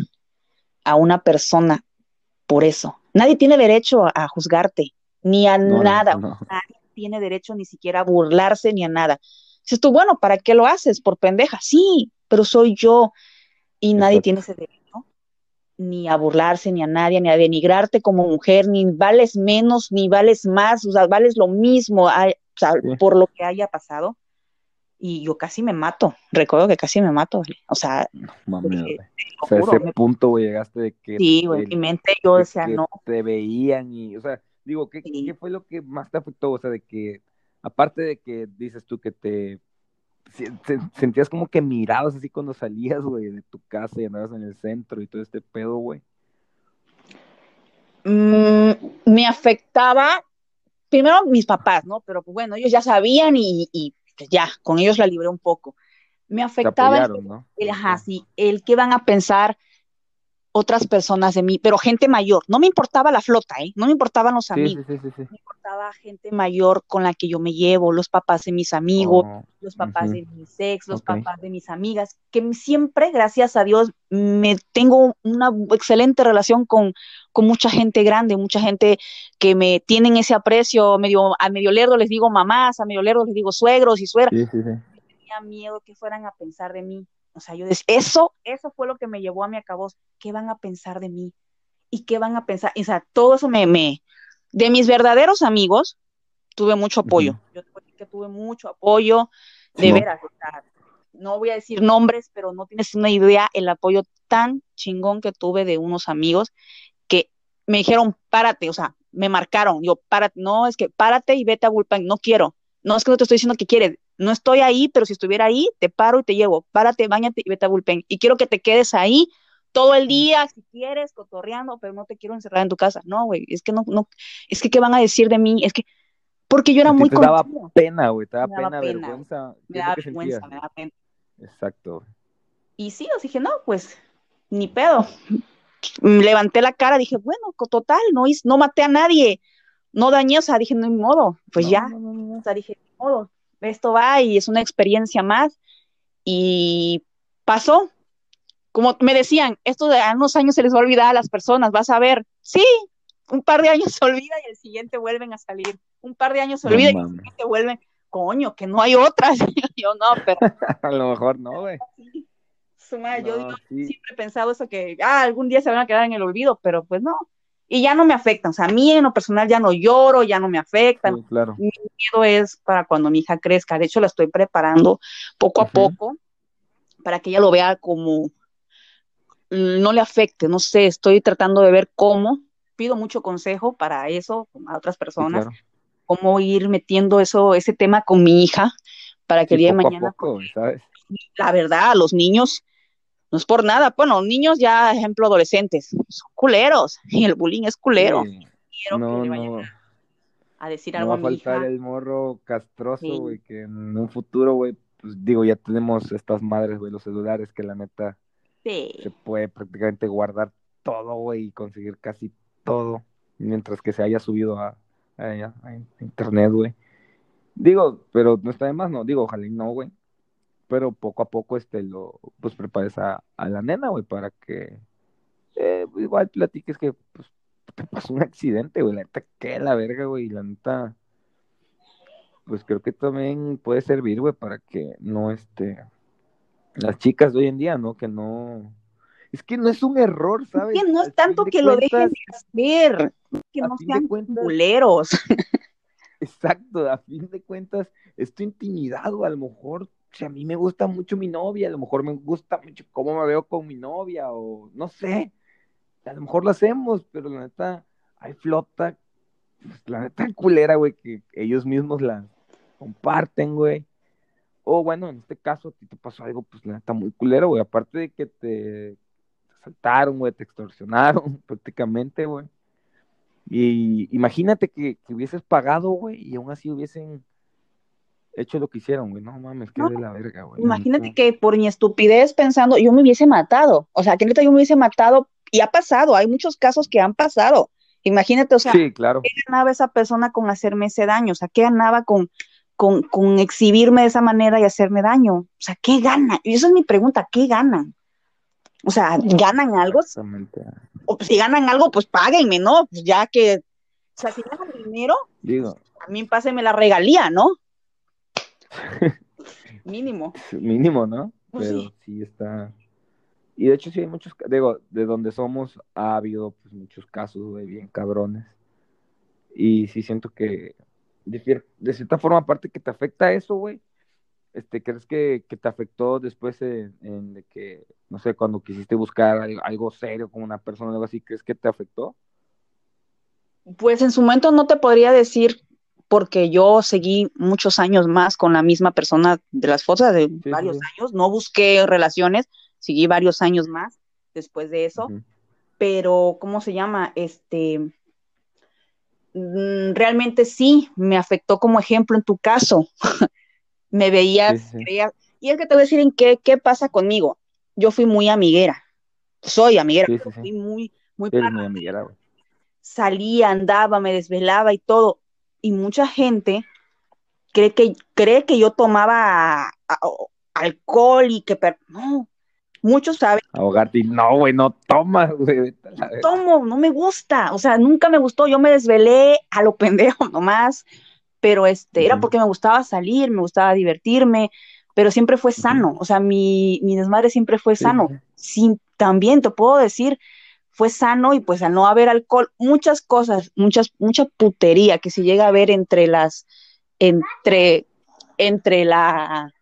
a una persona por eso. Nadie tiene derecho a juzgarte, ni a nada. Nadie tiene derecho ni siquiera a burlarse ni a nada. Dices tú, bueno, ¿para qué lo haces? Por pendeja. Sí, pero soy yo. Y nadie tiene ese derecho ni a burlarse, ni a nadie, ni a denigrarte como mujer, ni vales menos, ni vales más, o sea, vales lo mismo, o sea, por lo que haya pasado y yo casi me mato. Recuerdo que casi me mato, o sea, no, mami, o sea, ese punto güey, llegaste de que sí, güey, mi mente yo decía no. Te veían y, o sea, digo, ¿qué, ¿qué fue lo que más te afectó? O sea, de que aparte de que dices tú que te sentías como que mirabas así cuando salías, güey, de tu casa y andabas en el centro y todo este pedo, güey. Mm, me afectaba primero mis papás, ¿no? Pero pues bueno, ellos ya sabían y, y pues ya, con ellos la libré un poco. Me afectaba el, ajá, sí, el que van a pensar otras personas de mí, pero gente mayor. No me importaba la flota, ¿eh? No me importaban los amigos. me importaba gente mayor con la que yo me llevo, los papás de mis amigos, oh, los papás de mis ex, los papás de mis amigas, que siempre, gracias a Dios, me tengo una excelente relación con, con mucha gente grande, mucha gente que me tienen ese aprecio, medio, a medio lerdo les digo mamás, a medio lerdo les digo suegros y suegras. Tenía miedo que fueran a pensar de mí. O sea, yo decía, eso, eso fue lo que me llevó a mi acabos. ¿Qué van a pensar de mí? ¿Y qué van a pensar? O sea, todo eso me, me, de mis verdaderos amigos, tuve mucho apoyo. Yo que tuve mucho apoyo, de veras. no voy a decir nombres, pero no tienes una idea el apoyo tan chingón que tuve de unos amigos que me dijeron, párate, o sea, me marcaron, yo, párate, no, es que párate y vete a Bullpen, no quiero. No es que no te estoy diciendo que quieres, no estoy ahí, pero si estuviera ahí, te paro y te llevo. Párate, bañate y vete a bullpen. Y quiero que te quedes ahí todo el día, si quieres, cotorreando, pero no te quiero encerrar en tu casa. No, güey, es que no, no, es que qué van a decir de mí, es que, porque yo era muy Te daba pena, güey, te daba pena, vergüenza. Me daba vergüenza, me daba pena. Exacto. Y sí, os dije, no, pues, ni pedo. Levanté la cara, dije, bueno, total, no, no maté a nadie, no dañé, o sea, dije, no hay modo, pues ya, o sea, dije, no modo, esto va y es una experiencia más. Y pasó. Como me decían, esto de a unos años se les va a olvidar a las personas, vas a ver. Sí, un par de años se olvida y el siguiente vuelven a salir. Un par de años se olvida y el siguiente vuelven. Coño, que no hay otras. yo no, pero. a lo mejor no, güey. yo siempre he pensado eso que ah, algún día se van a quedar en el olvido, pero pues no y ya no me afecta, O sea, a mí en lo personal ya no lloro, ya no me afecta. claro. Mi miedo es para cuando mi hija crezca. De hecho, la estoy preparando poco a poco para que ella lo vea como no le afecte. No sé, estoy tratando de ver cómo. Pido mucho consejo para eso a otras personas. Cómo ir metiendo eso, ese tema con mi hija para que el día de mañana. La verdad, los niños no es por nada. Bueno, niños ya, ejemplo, adolescentes, son culeros y el bullying es culero. Quiero no, que no. a decir algo no va a, faltar el morro castroso, güey, que en un futuro, güey, pues digo, ya tenemos estas madres, güey, los celulares que la neta se puede prácticamente guardar todo, güey, y conseguir casi todo, mientras que se haya subido a, a, a internet, güey. Digo, pero no está de más, no, digo, ojalá y no, güey pero poco a poco este lo pues prepares a, la nena, güey, para que eh, igual platiques que pues te pasó un accidente, güey, la neta, que la verga, güey, la neta, pues creo que también puede servir, güey, para que no, este, las chicas de hoy en día, ¿no? Que no, es que no es un error, ¿sabes? Es que no es tanto que lo dejen de hacer, que no sean culeros. Exacto, a fin de cuentas, es tu intimidad, o a lo mejor si a mí me gusta mucho mi novia, a lo mejor me gusta mucho cómo me veo con mi novia, o no sé, a lo mejor lo hacemos, pero la neta, hay flota, pues, la neta culera, güey, que ellos mismos la comparten, güey. O bueno, en este caso, a ti te pasó algo, pues la neta muy culero, güey, aparte de que te, saltaron, güey, te extorsionaron prácticamente, güey. Y imagínate que, que hubieses pagado, güey, y aún así hubiesen hecho lo que hicieron, güey. No mames, qué de la verga, güey. Imagínate que por mi estupidez pensando, yo me hubiese matado. O sea, que neta yo me hubiese matado y ha pasado. Hay muchos casos que han pasado. Imagínate, o sea, sí, claro. ¿qué ganaba esa persona con hacerme ese daño? O sea, ¿qué ganaba con, con, con exhibirme de esa manera y hacerme daño. O sea, ¿qué ganan? Y esa es mi pregunta, ¿qué ganan? O sea, ¿ganan algo? O si ganan algo, pues páguenme, ¿no? Pues ya que, o sea, si ganan dinero, Digo. a mí pásenme la regalía, ¿no? Mínimo. Mínimo, ¿no? Pues Pero sí. sí. está. Y de hecho sí hay muchos, digo, de donde somos ha habido pues muchos casos, güey, bien cabrones. Y sí siento que de, de cierta forma, aparte que te afecta eso, güey, este, ¿crees que, que te afectó después en, en de que, no sé, cuando quisiste buscar algo, algo serio con una persona o algo así, ¿crees que te afectó? Pues en su momento no te podría decir porque yo seguí muchos años más con la misma persona de las fotos de sí, varios sí. años, no busqué relaciones, seguí varios años más después de eso, pero ¿cómo se llama? Este, mm, realmente sí, me afectó como ejemplo en tu caso. me veías, Sí, y es que te voy a decir en qué, qué pasa conmigo. Yo fui muy amiguera, soy amiguera, fui muy, muy muy amiguera, salía, andaba, me desvelaba y todo. Y mucha gente cree que, cree que yo tomaba alcohol y que... per- No, muchos saben, Ahogarte no, güey, no tomas, güey. tomo, no me gusta, o sea, nunca me gustó, yo me desvelé a lo pendejo nomás, pero este, era porque me gustaba salir, me gustaba divertirme, pero siempre fue sano, o sea, mi, mi desmadre siempre fue sano. también te puedo decir, fue sano y pues al no haber alcohol, muchas cosas, muchas, mucha putería que se llega a ver entre las, entre, entre la,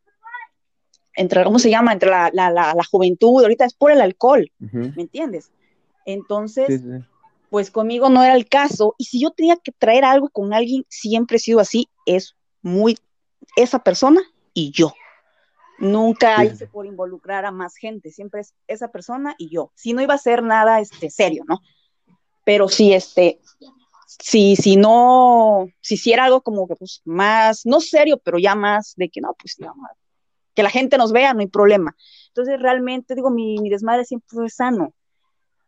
entre, ¿cómo se llama? Entre la, la, la, la juventud, ahorita es por el alcohol. ¿me entiendes? Entonces, Sí, sí, sí. pues conmigo no era el caso, y si yo tenía que traer algo con alguien, siempre he sido así, es muy esa persona y yo. Nunca Sí, hice por involucrar a más gente, siempre es esa persona y yo. Si no iba a ser nada este, serio, ¿no? Pero si este, si, si no, si hiciera algo como que pues más, no serio, pero ya más de que no, pues no, que la gente nos vea, no hay problema. Entonces realmente digo, mi, mi desmadre siempre fue sano.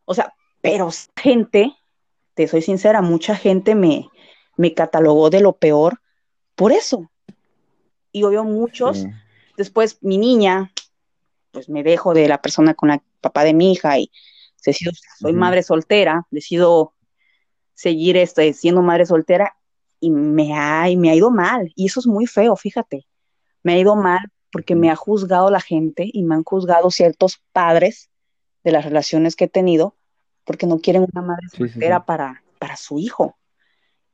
O sea, pero gente, te soy sincera, mucha gente me, me catalogó de lo peor por eso. Y obvio muchos, Sí. Después mi niña, pues me dejo de la persona con la papá de mi hija y decido, soy madre soltera, decido seguir este, siendo madre soltera y me ha, y me ha ido mal. Y eso es muy feo, fíjate. Me ha ido mal porque me ha juzgado la gente y me han juzgado ciertos padres de las relaciones que he tenido porque no quieren una madre Sí, sí, sí. soltera para, para su hijo.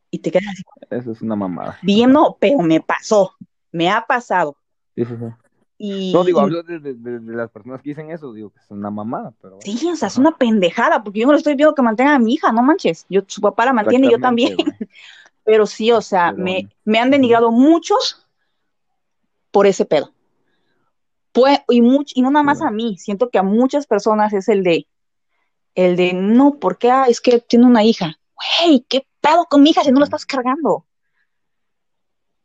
Y te quedas así, Eso es una mamada. bien, no, pero me pasó, me ha pasado. Sí, sí, sí. Y, No, digo, hablo de, de- de- las personas que dicen eso, digo que es una mamada, pero bueno. Sí, o sea, es una pendejada, porque yo no le estoy viendo que mantenga a mi hija, no manches. Yo, su papá la mantiene y yo también. Pero sí, o sea, Pero- me, me han denigrado muchos por ese pedo. Pues, y, much- y no nada más Sí. a mí, siento que a muchas personas es el de, el de, no, porque ah, es que tiene una hija. Güey, ¿qué pedo con mi hija si no la estás cargando?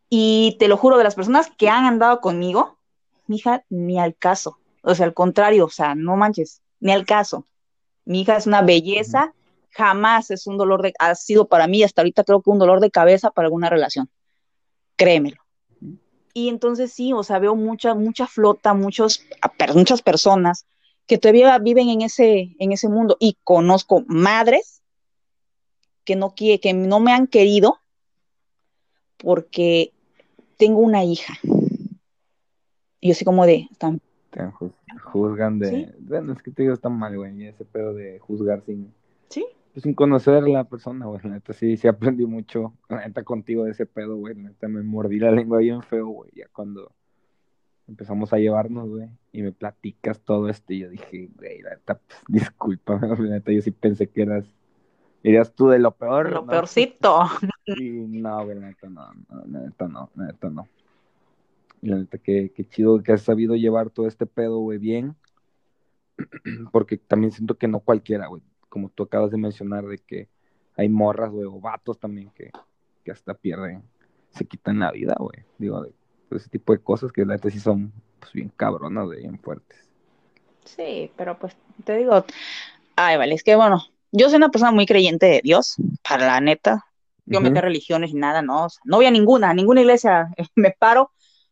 Y te lo juro, de las personas que han andado conmigo, mi hija ni al caso. O sea, al contrario, o sea, no manches, ni al caso. Mi hija es una belleza, jamás es un dolor de, ha sido para mí hasta ahorita creo que un dolor de cabeza para alguna relación. Créemelo. Y entonces sí, o sea, veo mucha, mucha flota, muchos, a per- muchas personas que todavía viven en ese, en ese mundo y conozco madres que no, que no me han querido porque tengo una hija. Y yo así como de, están Te ju- juzgan de. Sí. Bueno, es que te digo, está mal, güey. y Ese pedo de juzgar sin, Sí. pues, sin conocer a la persona, güey. La neta, sí, sí aprendí mucho. La neta, contigo de ese pedo, güey. La neta, me mordí la lengua bien feo, güey. Ya cuando empezamos a llevarnos, güey. Y me platicas todo esto. Y yo dije, güey, la neta, pues, discúlpame. La neta, yo sí pensé que eras. Eras tú de lo peor. Lo ¿no? peorcito. Y no, güey, la neta no, la neta no, la neta no. Y la neta, que, que chido que has sabido llevar todo este pedo, güey, bien. Porque también siento que no cualquiera, güey. Como tú acabas de mencionar, de que hay morras, güey, o vatos también que, que hasta pierden, se quitan la vida, güey. Digo, de, de ese tipo de cosas que la neta sí son, pues, bien cabronas, güey, bien fuertes. Sí, pero pues te digo, ay, vale, es que bueno, yo soy una persona muy creyente de Dios, para la neta, yo meter religiones y nada, no, no voy a ninguna, a ninguna iglesia me paro,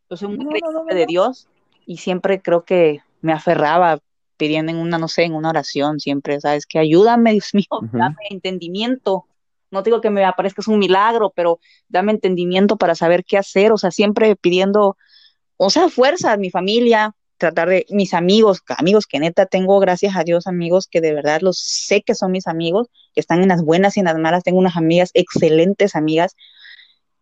yo soy muy de Dios y siempre creo que me aferraba pidiendo en una, no sé, en una oración siempre, ¿sabes? Que ayúdame, Dios mío, dame entendimiento. No digo que me aparezca es un milagro, pero dame entendimiento para saber qué hacer, o sea, siempre pidiendo, o sea, fuerza a mi familia, tratar de mis amigos, amigos que neta tengo, gracias a Dios, amigos que de verdad los sé que son mis amigos, que están en las buenas y en las malas. Tengo unas amigas, excelentes amigas,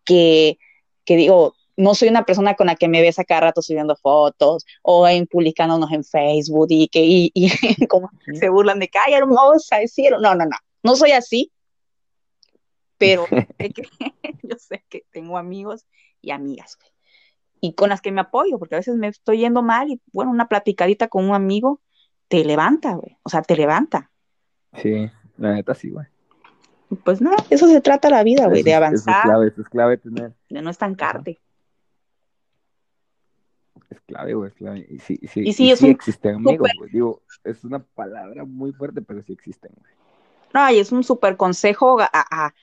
que, que digo, no soy una persona con la que me ves a cada rato subiendo fotos o en publicándonos en Facebook y que y, como se burlan de que ay hermosa es cielo. No, no, no, no soy así. Pero yo sé que tengo amigos y amigas y con las que me apoyo, porque a veces me estoy yendo mal y bueno, una platicadita con un amigo te levanta, güey. O sea, te levanta. Sí, la neta sí, güey. Pues nada, eso se trata la vida, güey, de avanzar. es clave, es clave tener. De no estancarte es clave, güey, es clave. Y sí, sí, y sí, existen amigos, güey. Digo, es una palabra muy fuerte, pero sí existen, güey. No, y es un súper consejo a,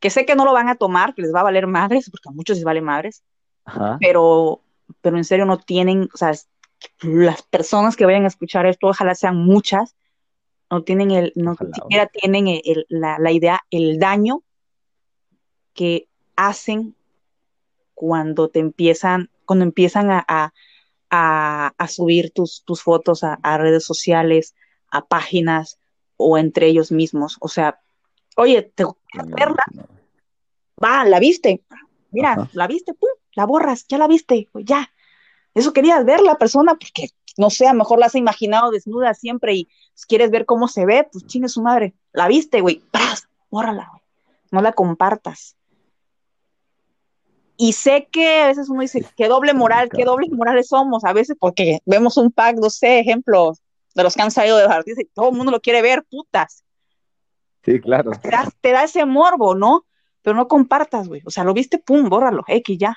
que sé que no lo van a tomar, que les va a valer madres, porque a muchos les vale madres, Ajá. pero pero en serio no tienen, o sea, las personas que vayan a escuchar esto, ojalá sean muchas, no tienen el, no siquiera tienen el, la, la idea, el daño que hacen cuando te empiezan, cuando empiezan a, a, subir tus, tus fotos a, redes sociales, a páginas o entre ellos mismos. O sea, oye, te verla, va, la viste, mira, la viste, pum, la borras, ya la viste, pues ya. Eso querías ver la persona, porque no sé, a lo mejor la has imaginado desnuda siempre y quieres ver cómo se ve, pues chingue su madre. La viste, güey, ¡pras! Bórrala, güey. No la compartas. Y sé que a veces uno dice, qué doble moral, qué dobles morales somos, a veces porque vemos un pack, no sé, ejemplos de los que han salido de jardín, y todo el mundo lo quiere ver, putas. Sí, claro. Te da, ese morbo, ¿no? Pero no compartas, güey. O sea, lo viste, pum, bórralo, X ya.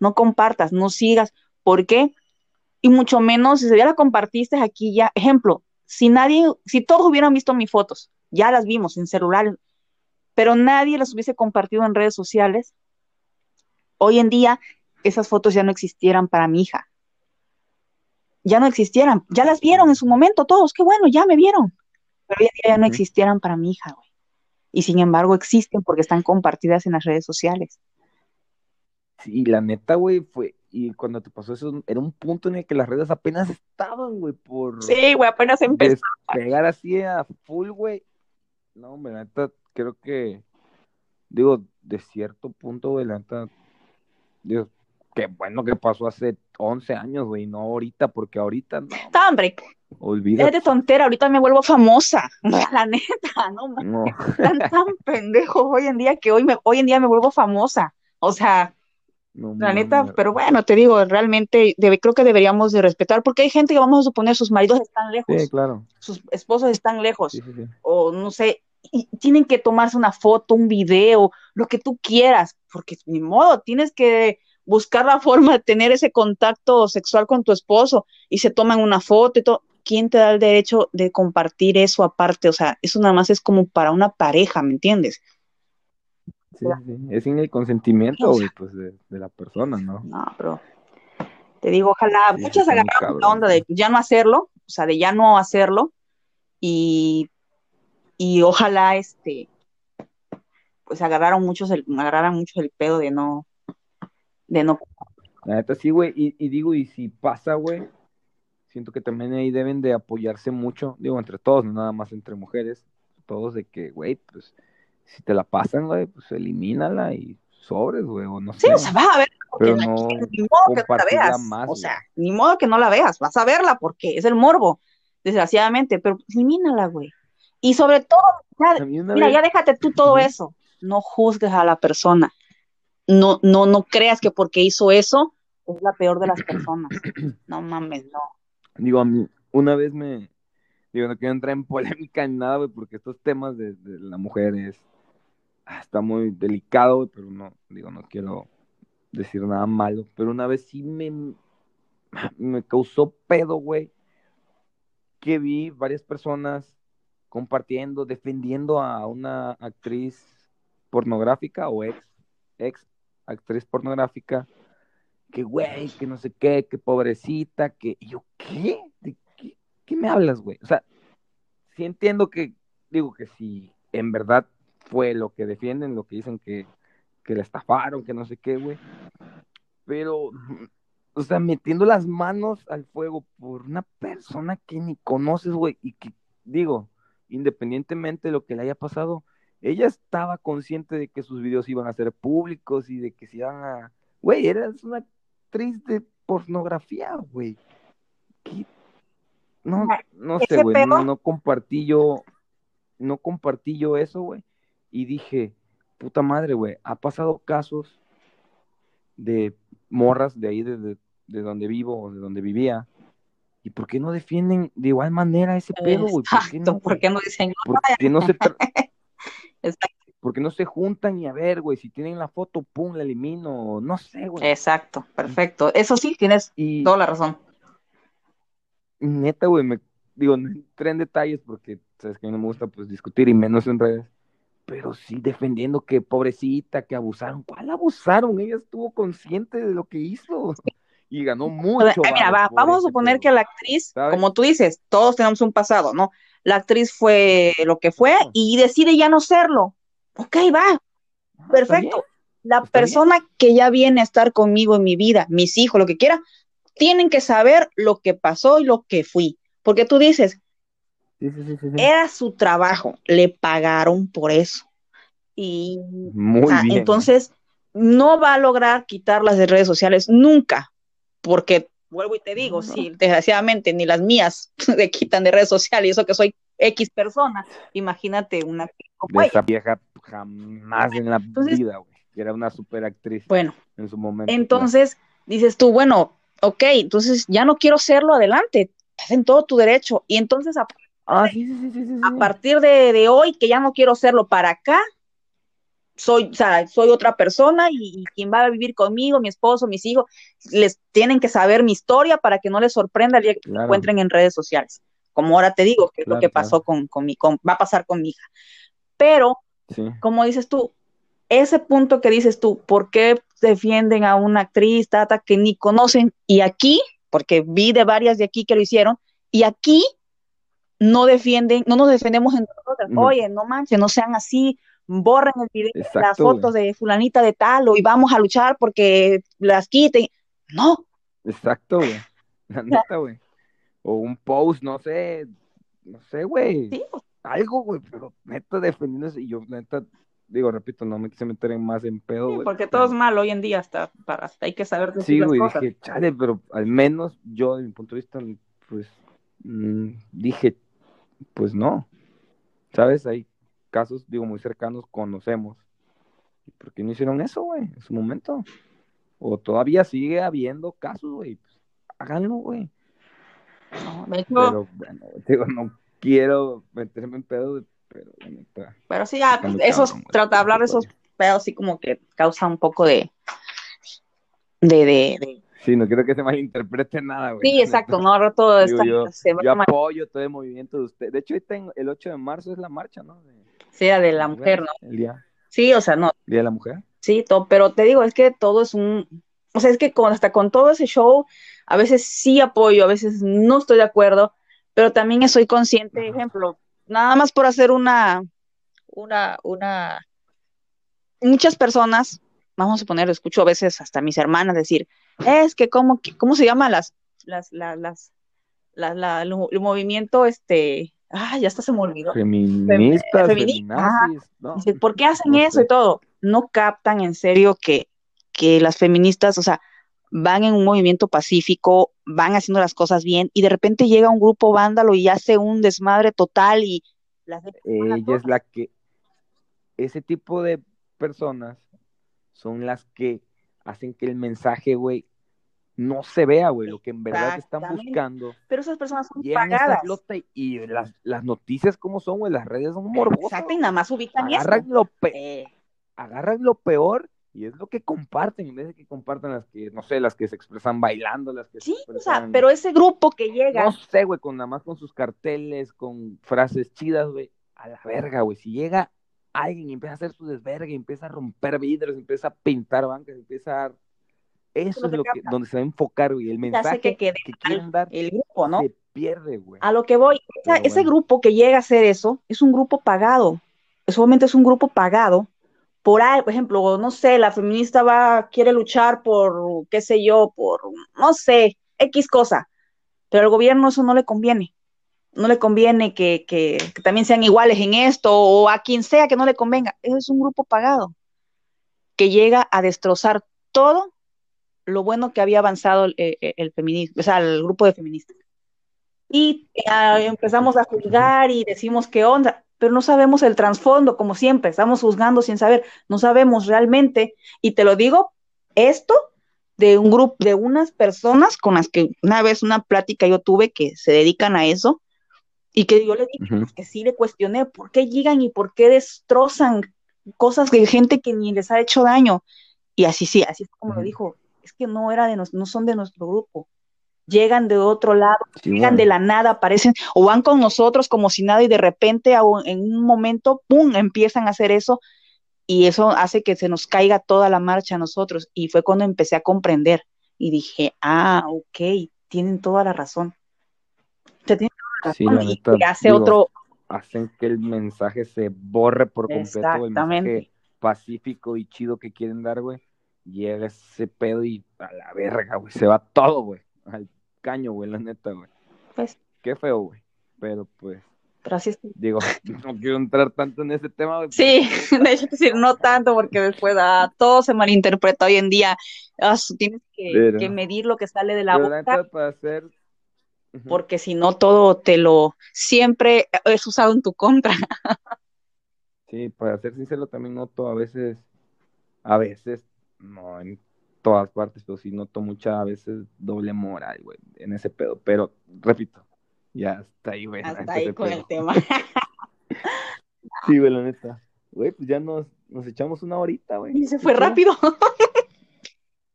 No compartas, no sigas. ¿Por qué? Y mucho menos si ya la compartiste aquí ya. Ejemplo, si nadie, si todos hubieran visto mis fotos, ya las vimos en celular, pero nadie las hubiese compartido en redes sociales, hoy en día esas fotos ya no existieran para mi hija. Ya no existieran, ya las vieron en su momento todos, qué bueno, ya me vieron. Pero hoy en día ya no existieran para mi hija, güey. Y sin embargo existen porque están compartidas en las redes sociales. Sí, la neta, güey, fue, y cuando te pasó eso, era un punto en el que las redes apenas estaban, güey, por... Sí, güey, apenas empezaron. Pegar así a full, güey. No, hombre, la neta, creo que, digo, de cierto punto, güey, la neta, Dios, qué bueno que pasó hace 11 años, güey, no ahorita, porque ahorita no. Está, hombre. Olvídate. Es de tontera, ahorita me vuelvo famosa. La neta, no, no. Tan, tan pendejos hoy en día que hoy, me, hoy en día me vuelvo famosa. O sea, la neta, pero bueno, te digo, realmente debe, creo que deberíamos de respetar, porque hay gente que vamos a suponer sus maridos están lejos. Sí, claro. Sus esposos están lejos. o no sé, y tienen que tomarse una foto, un video, lo que tú quieras, porque ni modo, tienes que buscar la forma de tener ese contacto sexual con tu esposo y se toman una foto y todo. ¿Quién te da el derecho de compartir eso aparte? O sea, eso nada más es como para una pareja, ¿me entiendes? Sí, sí. es sin el consentimiento, pues, de, la persona, ¿no? No, pero te digo, ojalá muchas agarraron la onda de ya no hacerlo, o sea, de ya no hacerlo, y y ojalá este pues agarraron muchos el, agarraran mucho el pedo de no de no la neta sí güey y, digo y si pasa güey siento que también ahí deben de apoyarse mucho digo entre todos no nada más entre mujeres todos de que güey pues si te la pasan güey pues elimínala y sobres güey o no sí, sé o sea vas a ver pero no ni modo que no la veas o sea ni modo que no la veas vas a verla porque es el morbo desgraciadamente pero elimínala güey y sobre todo, ya, mira, ya déjate tú todo eso. No juzgues a la persona. No, no, no creas que porque hizo eso es la peor de las personas. No mames, no. Digo, a mí, una vez me, digo, no quiero entrar en polémica ni nada, güey, porque estos temas de, la mujer es, está muy delicado, pero no, digo, no quiero decir nada malo, pero una vez sí me, me causó pedo, güey, que vi varias personas compartiendo, defendiendo a una actriz pornográfica o ex, ex actriz pornográfica, que güey, que no sé qué, que pobrecita, que y yo, ¿qué? ¿De qué, qué me hablas, güey? O sea, sí entiendo que, digo que si en verdad fue lo que defienden, lo que dicen que, que la estafaron, que no sé qué, güey. Pero, o sea, metiendo las manos al fuego por una persona que ni conoces, güey, y que, digo, independientemente de lo que le haya pasado, ella estaba consciente de que sus videos iban a ser públicos y de que se iban a... Güey, eras una actriz de pornografía, güey. No, no sé, güey, no, no compartí yo, no compartí yo eso, güey. Y dije, puta madre, güey, ha pasado casos de morras de ahí, de, de, donde vivo o de donde vivía. ¿Y por qué no defienden de igual manera ese pedo, güey? ¿Por qué no, ¿por qué no dicen ¿Por qué no se porque no se juntan y a ver, güey, si tienen la foto, pum, la elimino, no sé, güey. Exacto, perfecto. Eso sí, tienes toda la razón. Neta, güey, me digo, no entré en detalles porque sabes que a mí no me gusta pues discutir y menos en redes pero sí defendiendo que pobrecita, que abusaron. ¿Cuál abusaron? Ella estuvo consciente de lo que hizo y ganó mucho. mira, vamos a suponer que la actriz, como tú dices, todos tenemos un pasado, ¿no? La actriz fue lo que fue y decide ya no serlo. Ok, va. Ah, Perfecto. La persona que ya viene a estar conmigo en mi vida, mis hijos, lo que quiera, tienen que saber lo que pasó y lo que fui. Porque tú dices, era su trabajo, le pagaron por eso. Y entonces no va a lograr quitarlas de redes sociales nunca, porque vuelvo y te digo, si desgraciadamente ni las mías le quitan de redes sociales, y eso que soy X persona, imagínate una esa vieja jamás en la vida, güey, era una super actriz. Bueno, en su momento. Entonces dices tú, bueno, ok, entonces ya no quiero serlo adelante, estás en todo tu derecho. Y entonces Ah, sí, sí, sí, sí, A partir de, hoy, que ya no quiero serlo para acá, soy, o sea, soy otra persona y, quien va a vivir conmigo, mi esposo, mis hijos, les tienen que saber mi historia para que no les sorprenda el día que me encuentren en redes sociales. Como ahora te digo, que es lo que pasó con, con mi, va a pasar con mi hija. Pero, como dices tú, ese punto que dices tú, ¿por qué defienden a una actriz, tata, que ni conocen? Y aquí, porque vi de varias de aquí que lo hicieron, y aquí no defienden, no nos defendemos entre nosotros. Oye, no manches, no sean así, borren el video, las fotos de fulanita de tal, o y vamos a luchar porque las quiten. No. Exacto, güey. La neta, güey. O un post, no sé, no sé, güey. Sí. Algo, güey, pero neta defendiéndose, y yo neta, digo, repito, no me quise meter en más en pedo, sí, porque todo es mal hoy en día, hasta, para, hasta hay que saber decir Sí, güey, dije, chale, pero al menos yo, desde mi punto de vista, pues, mm, dije, pues no. ¿Sabes? Hay casos, digo, muy cercanos, conocemos. ¿Por qué no hicieron eso, güey, en su momento? O todavía sigue habiendo casos, güey. Pues, háganlo, güey. No, Pero bueno, digo, no quiero meterme en pedo, pero Pero sí, ya, eso trata de hablar de esos pedos, así como que causa un poco de, de, de Sí, no quiero que se malinterprete nada, güey. Sí, exacto, no, ahora todo está... Yo, yo apoyo todo el movimiento de usted. De hecho, el 8 de marzo es la marcha, ¿no? sí, de la mujer, ¿no? El día. Sí, o sea, no. ¿Día de la mujer? Sí, todo, pero te digo, es que todo es un... O sea, es que con, hasta con todo ese show, a veces sí apoyo, a veces no estoy de acuerdo, pero también soy consciente, ejemplo, nada más por hacer una, una, una... Muchas personas vamos a poner, escucho a veces hasta mis hermanas decir, es que cómo, cómo se llama las, las, las, las, la, el, movimiento, este, ah, ya hasta se me olvidó. Feministas, ¿Por qué hacen eso y todo? No captan en serio que, que las feministas, o sea, van en un movimiento pacífico, van haciendo las cosas bien y de repente llega un grupo vándalo y hace un desmadre total y ella es la que ese tipo de personas son las que hacen que el mensaje, güey, no se vea, güey, lo que en verdad están buscando. Pero esas personas son pagadas. Y las, las noticias, como son, güey? Las redes son morbosas. Exacto, y nada más ubican agarran Lo eh. Agarran lo peor y es lo que comparten, en vez de que compartan las que, no sé, las que se expresan bailando, las que Sí, o sea, pero ese grupo que llega. No sé, güey, con nada más con sus carteles, con frases chidas, güey, a la verga, güey. Si llega alguien empieza a hacer su desvergue, empieza a romper vidrios, empieza a pintar bancas, empieza a... Eso es lo que, donde se va a enfocar, güey, el mensaje que, que, quieren dar el grupo, ¿no? se pierde, güey. A lo que voy, ese grupo que llega a hacer eso es un grupo pagado, solamente es un grupo pagado por ahí, por ejemplo, no sé, la feminista va, quiere luchar por, qué sé yo, por, no sé, X cosa, pero al gobierno eso no le conviene no le conviene que, que, también sean iguales en esto o a quien sea que no le convenga. Es un grupo pagado que llega a destrozar todo lo bueno que había avanzado el, el, feminismo, o sea, el grupo de feministas. Y eh, empezamos a juzgar y decimos qué onda, pero no sabemos el trasfondo, como siempre, estamos juzgando sin saber, no sabemos realmente, y te lo digo, esto de un grupo, de unas personas con las que una vez una plática yo tuve que se dedican a eso, y que yo le dije pues, que sí le cuestioné por qué llegan y por qué destrozan cosas de gente que ni les ha hecho daño. Y así sí, así como lo dijo, es que no era de no son de nuestro grupo. Llegan de otro lado, llegan de la nada, aparecen o van con nosotros como si nada y de repente en un momento, ¡pum!, empiezan a hacer eso y eso hace que se nos caiga toda la marcha a nosotros. Y fue cuando empecé a comprender y dije, ah, ok, tienen toda la razón. tienen Sí, hace otro... Hacen que el mensaje se borre por completo, el mensaje pacífico y chido que quieren dar, güey. Llega ese pedo y a la verga, güey. Se va todo, güey. Al caño, güey, la neta, güey. Pues. Qué feo, güey. Pero pues. Pero así es. Digo, no quiero entrar tanto en ese tema, güey. Sí, de hecho, decir, no tanto, porque después ah, todo se malinterpreta hoy en día. Ah, tienes que, medir lo que sale de la boca. La para hacer porque si no todo te lo siempre es usado en tu contra. sí, para ser sincero también noto a veces, a veces, no en todas partes, pero sí noto mucha a veces doble moral, güey, en ese pedo. Pero, repito, ya está ahí, güey. Hasta ahí con el tema. sí, güey, la neta. Güey, pues ya nos, nos echamos una horita, güey. Y se fue rápido.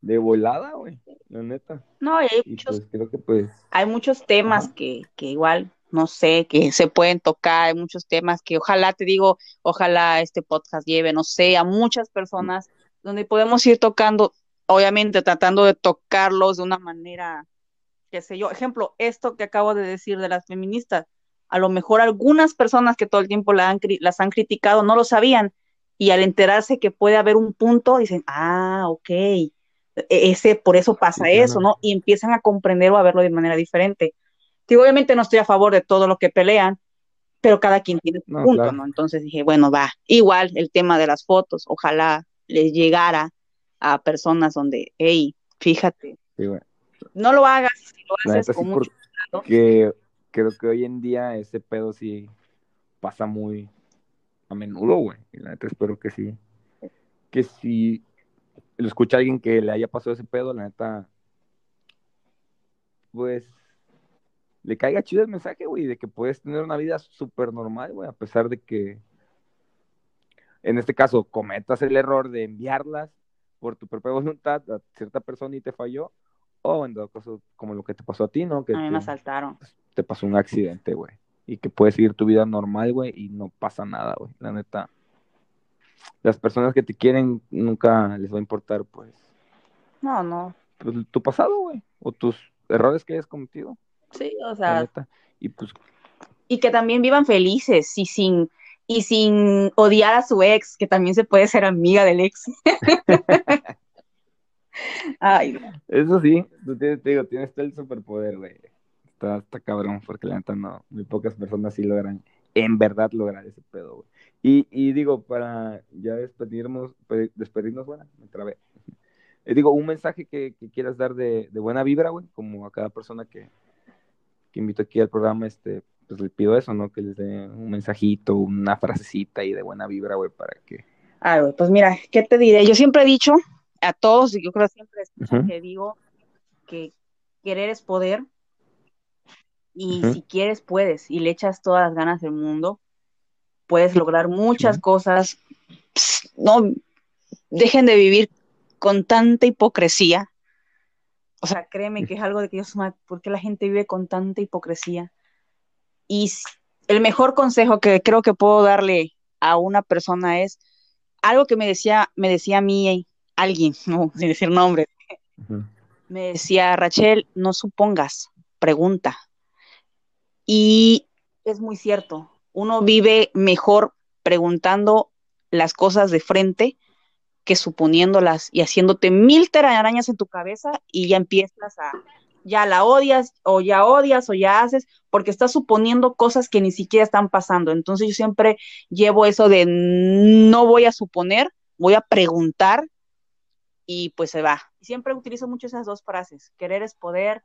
de volada, güey, la neta. No, hay muchos, pues creo que pues... Hay muchos temas que, que igual, no sé, que se pueden tocar, hay muchos temas que ojalá, te digo, ojalá este podcast lleve, no sé, a muchas personas donde podemos ir tocando, obviamente tratando de tocarlos de una manera, qué sé yo, ejemplo, esto que acabo de decir de las feministas, a lo mejor algunas personas que todo el tiempo la han, las han criticado no lo sabían y al enterarse que puede haber un punto, dicen, ah, ok, ese, por eso pasa eso, ¿no? Y empiezan a comprender o a verlo de manera diferente. Digo, obviamente no estoy a favor de todo lo que pelean, pero cada quien tiene su punto, ¿no? Entonces dije, bueno, va, igual el tema de las fotos, ojalá les llegara a personas donde, hey, fíjate, no lo hagas, si lo haces con mucho que creo que hoy en día ese pedo sí pasa muy a menudo, güey. Y la neta espero que sí, que sí lo escucha alguien que le haya pasado ese pedo, la neta, pues le caiga chido el mensaje, güey, de que puedes tener una vida súper normal, güey, a pesar de que, en este caso, cometas el error de enviarlas por tu propia voluntad a cierta persona y te falló, o en todo caso, como lo que te pasó a ti, ¿no? Que a mí me asaltaron. Te pasó un accidente, güey, y que puedes seguir tu vida normal, güey, y no pasa nada, güey, la neta las personas que te quieren nunca les va a importar, pues. No, no. Pues, tu pasado, güey, o tus errores que hayas cometido. Sí, o sea. Y pues. Y que también vivan felices y sin y sin odiar a su ex, que también se puede ser amiga del ex. Ay. Eso sí, tú tienes, te digo, tienes todo el superpoder, güey. Está, está cabrón, porque la neta no, muy pocas personas sí logran, en verdad lograr ese pedo, güey. Y, y digo, para ya despedirnos, despedirnos, bueno, me trabé. Eh, digo, un mensaje que, quieras dar de, buena vibra, güey, como a cada persona que, que invito aquí al programa, este, pues le pido eso, ¿no? Que les dé un mensajito, una frasecita y de buena vibra, güey, para que... Ay, güey, pues mira, ¿qué te diré? Yo siempre he dicho a todos, y yo creo siempre que digo que querer es poder, y si quieres, puedes, y le echas todas las ganas del mundo, puedes lograr muchas cosas. no dejen de vivir con tanta hipocresía. O sea, créeme que es algo de que yo ¿por qué la gente vive con tanta hipocresía? Y el mejor consejo que creo que puedo darle a una persona es algo que me decía, me decía a mí alguien, no, sin decir nombre. Me decía, Rachel, no supongas, pregunta. Y es muy cierto, uno vive mejor preguntando las cosas de frente que suponiéndolas y haciéndote mil telarañas en tu cabeza y ya empiezas a, ya la odias o ya odias o ya haces, porque estás suponiendo cosas que ni siquiera están pasando. Entonces yo siempre llevo eso de no voy a suponer, voy a preguntar y pues se va. Siempre utilizo mucho esas dos frases, querer es poder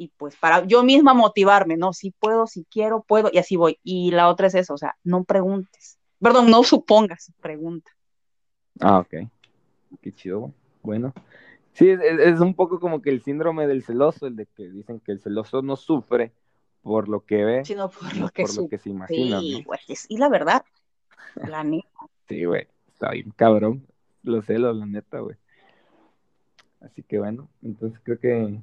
y pues para yo misma motivarme, ¿no? Si puedo, si quiero, puedo y así voy. Y la otra es eso, o sea, no preguntes. Perdón, no supongas, pregunta. Ah, ok. Qué chido, Bueno. Sí, es, un poco como que el síndrome del celoso, el de que dicen que el celoso no sufre por lo que ve, sino por lo que, por lo que se imagina. Sí, güey, y la verdad, la neta. sí, güey, está bien cabrón, los celos, la neta, güey. Así que bueno, entonces creo que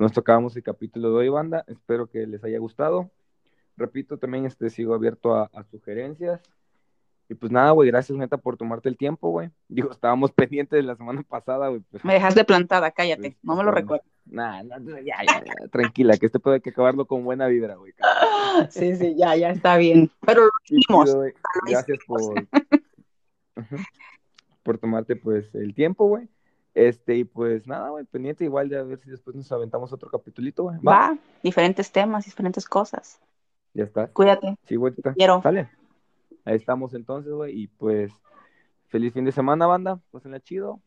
nos tocábamos el capítulo de hoy, banda. Espero que les haya gustado. Repito, también este, sigo abierto a sugerencias y pues nada, güey, gracias neta por tomarte el tiempo, güey. Digo, estábamos pendientes de la semana pasada, güey. Pues, me dejaste plantada, cállate, no me lo recuerdo. Nah, ya, ya, ya, tranquila, que este puede que acabarlo con buena vibra, güey. Sí, sí, ya, ya está bien. Pero lo hicimos. gracias por, por tomarte, pues, el tiempo, güey. Este, y pues nada, güey, pendiente igual de a ver si después nos aventamos otro capitulito, güey. Va. diferentes temas, diferentes cosas. Ya está. Cuídate. Sí, güey, Quiero. Sale. Ahí estamos entonces, güey. Y pues, feliz fin de semana, banda. Pásenla chido.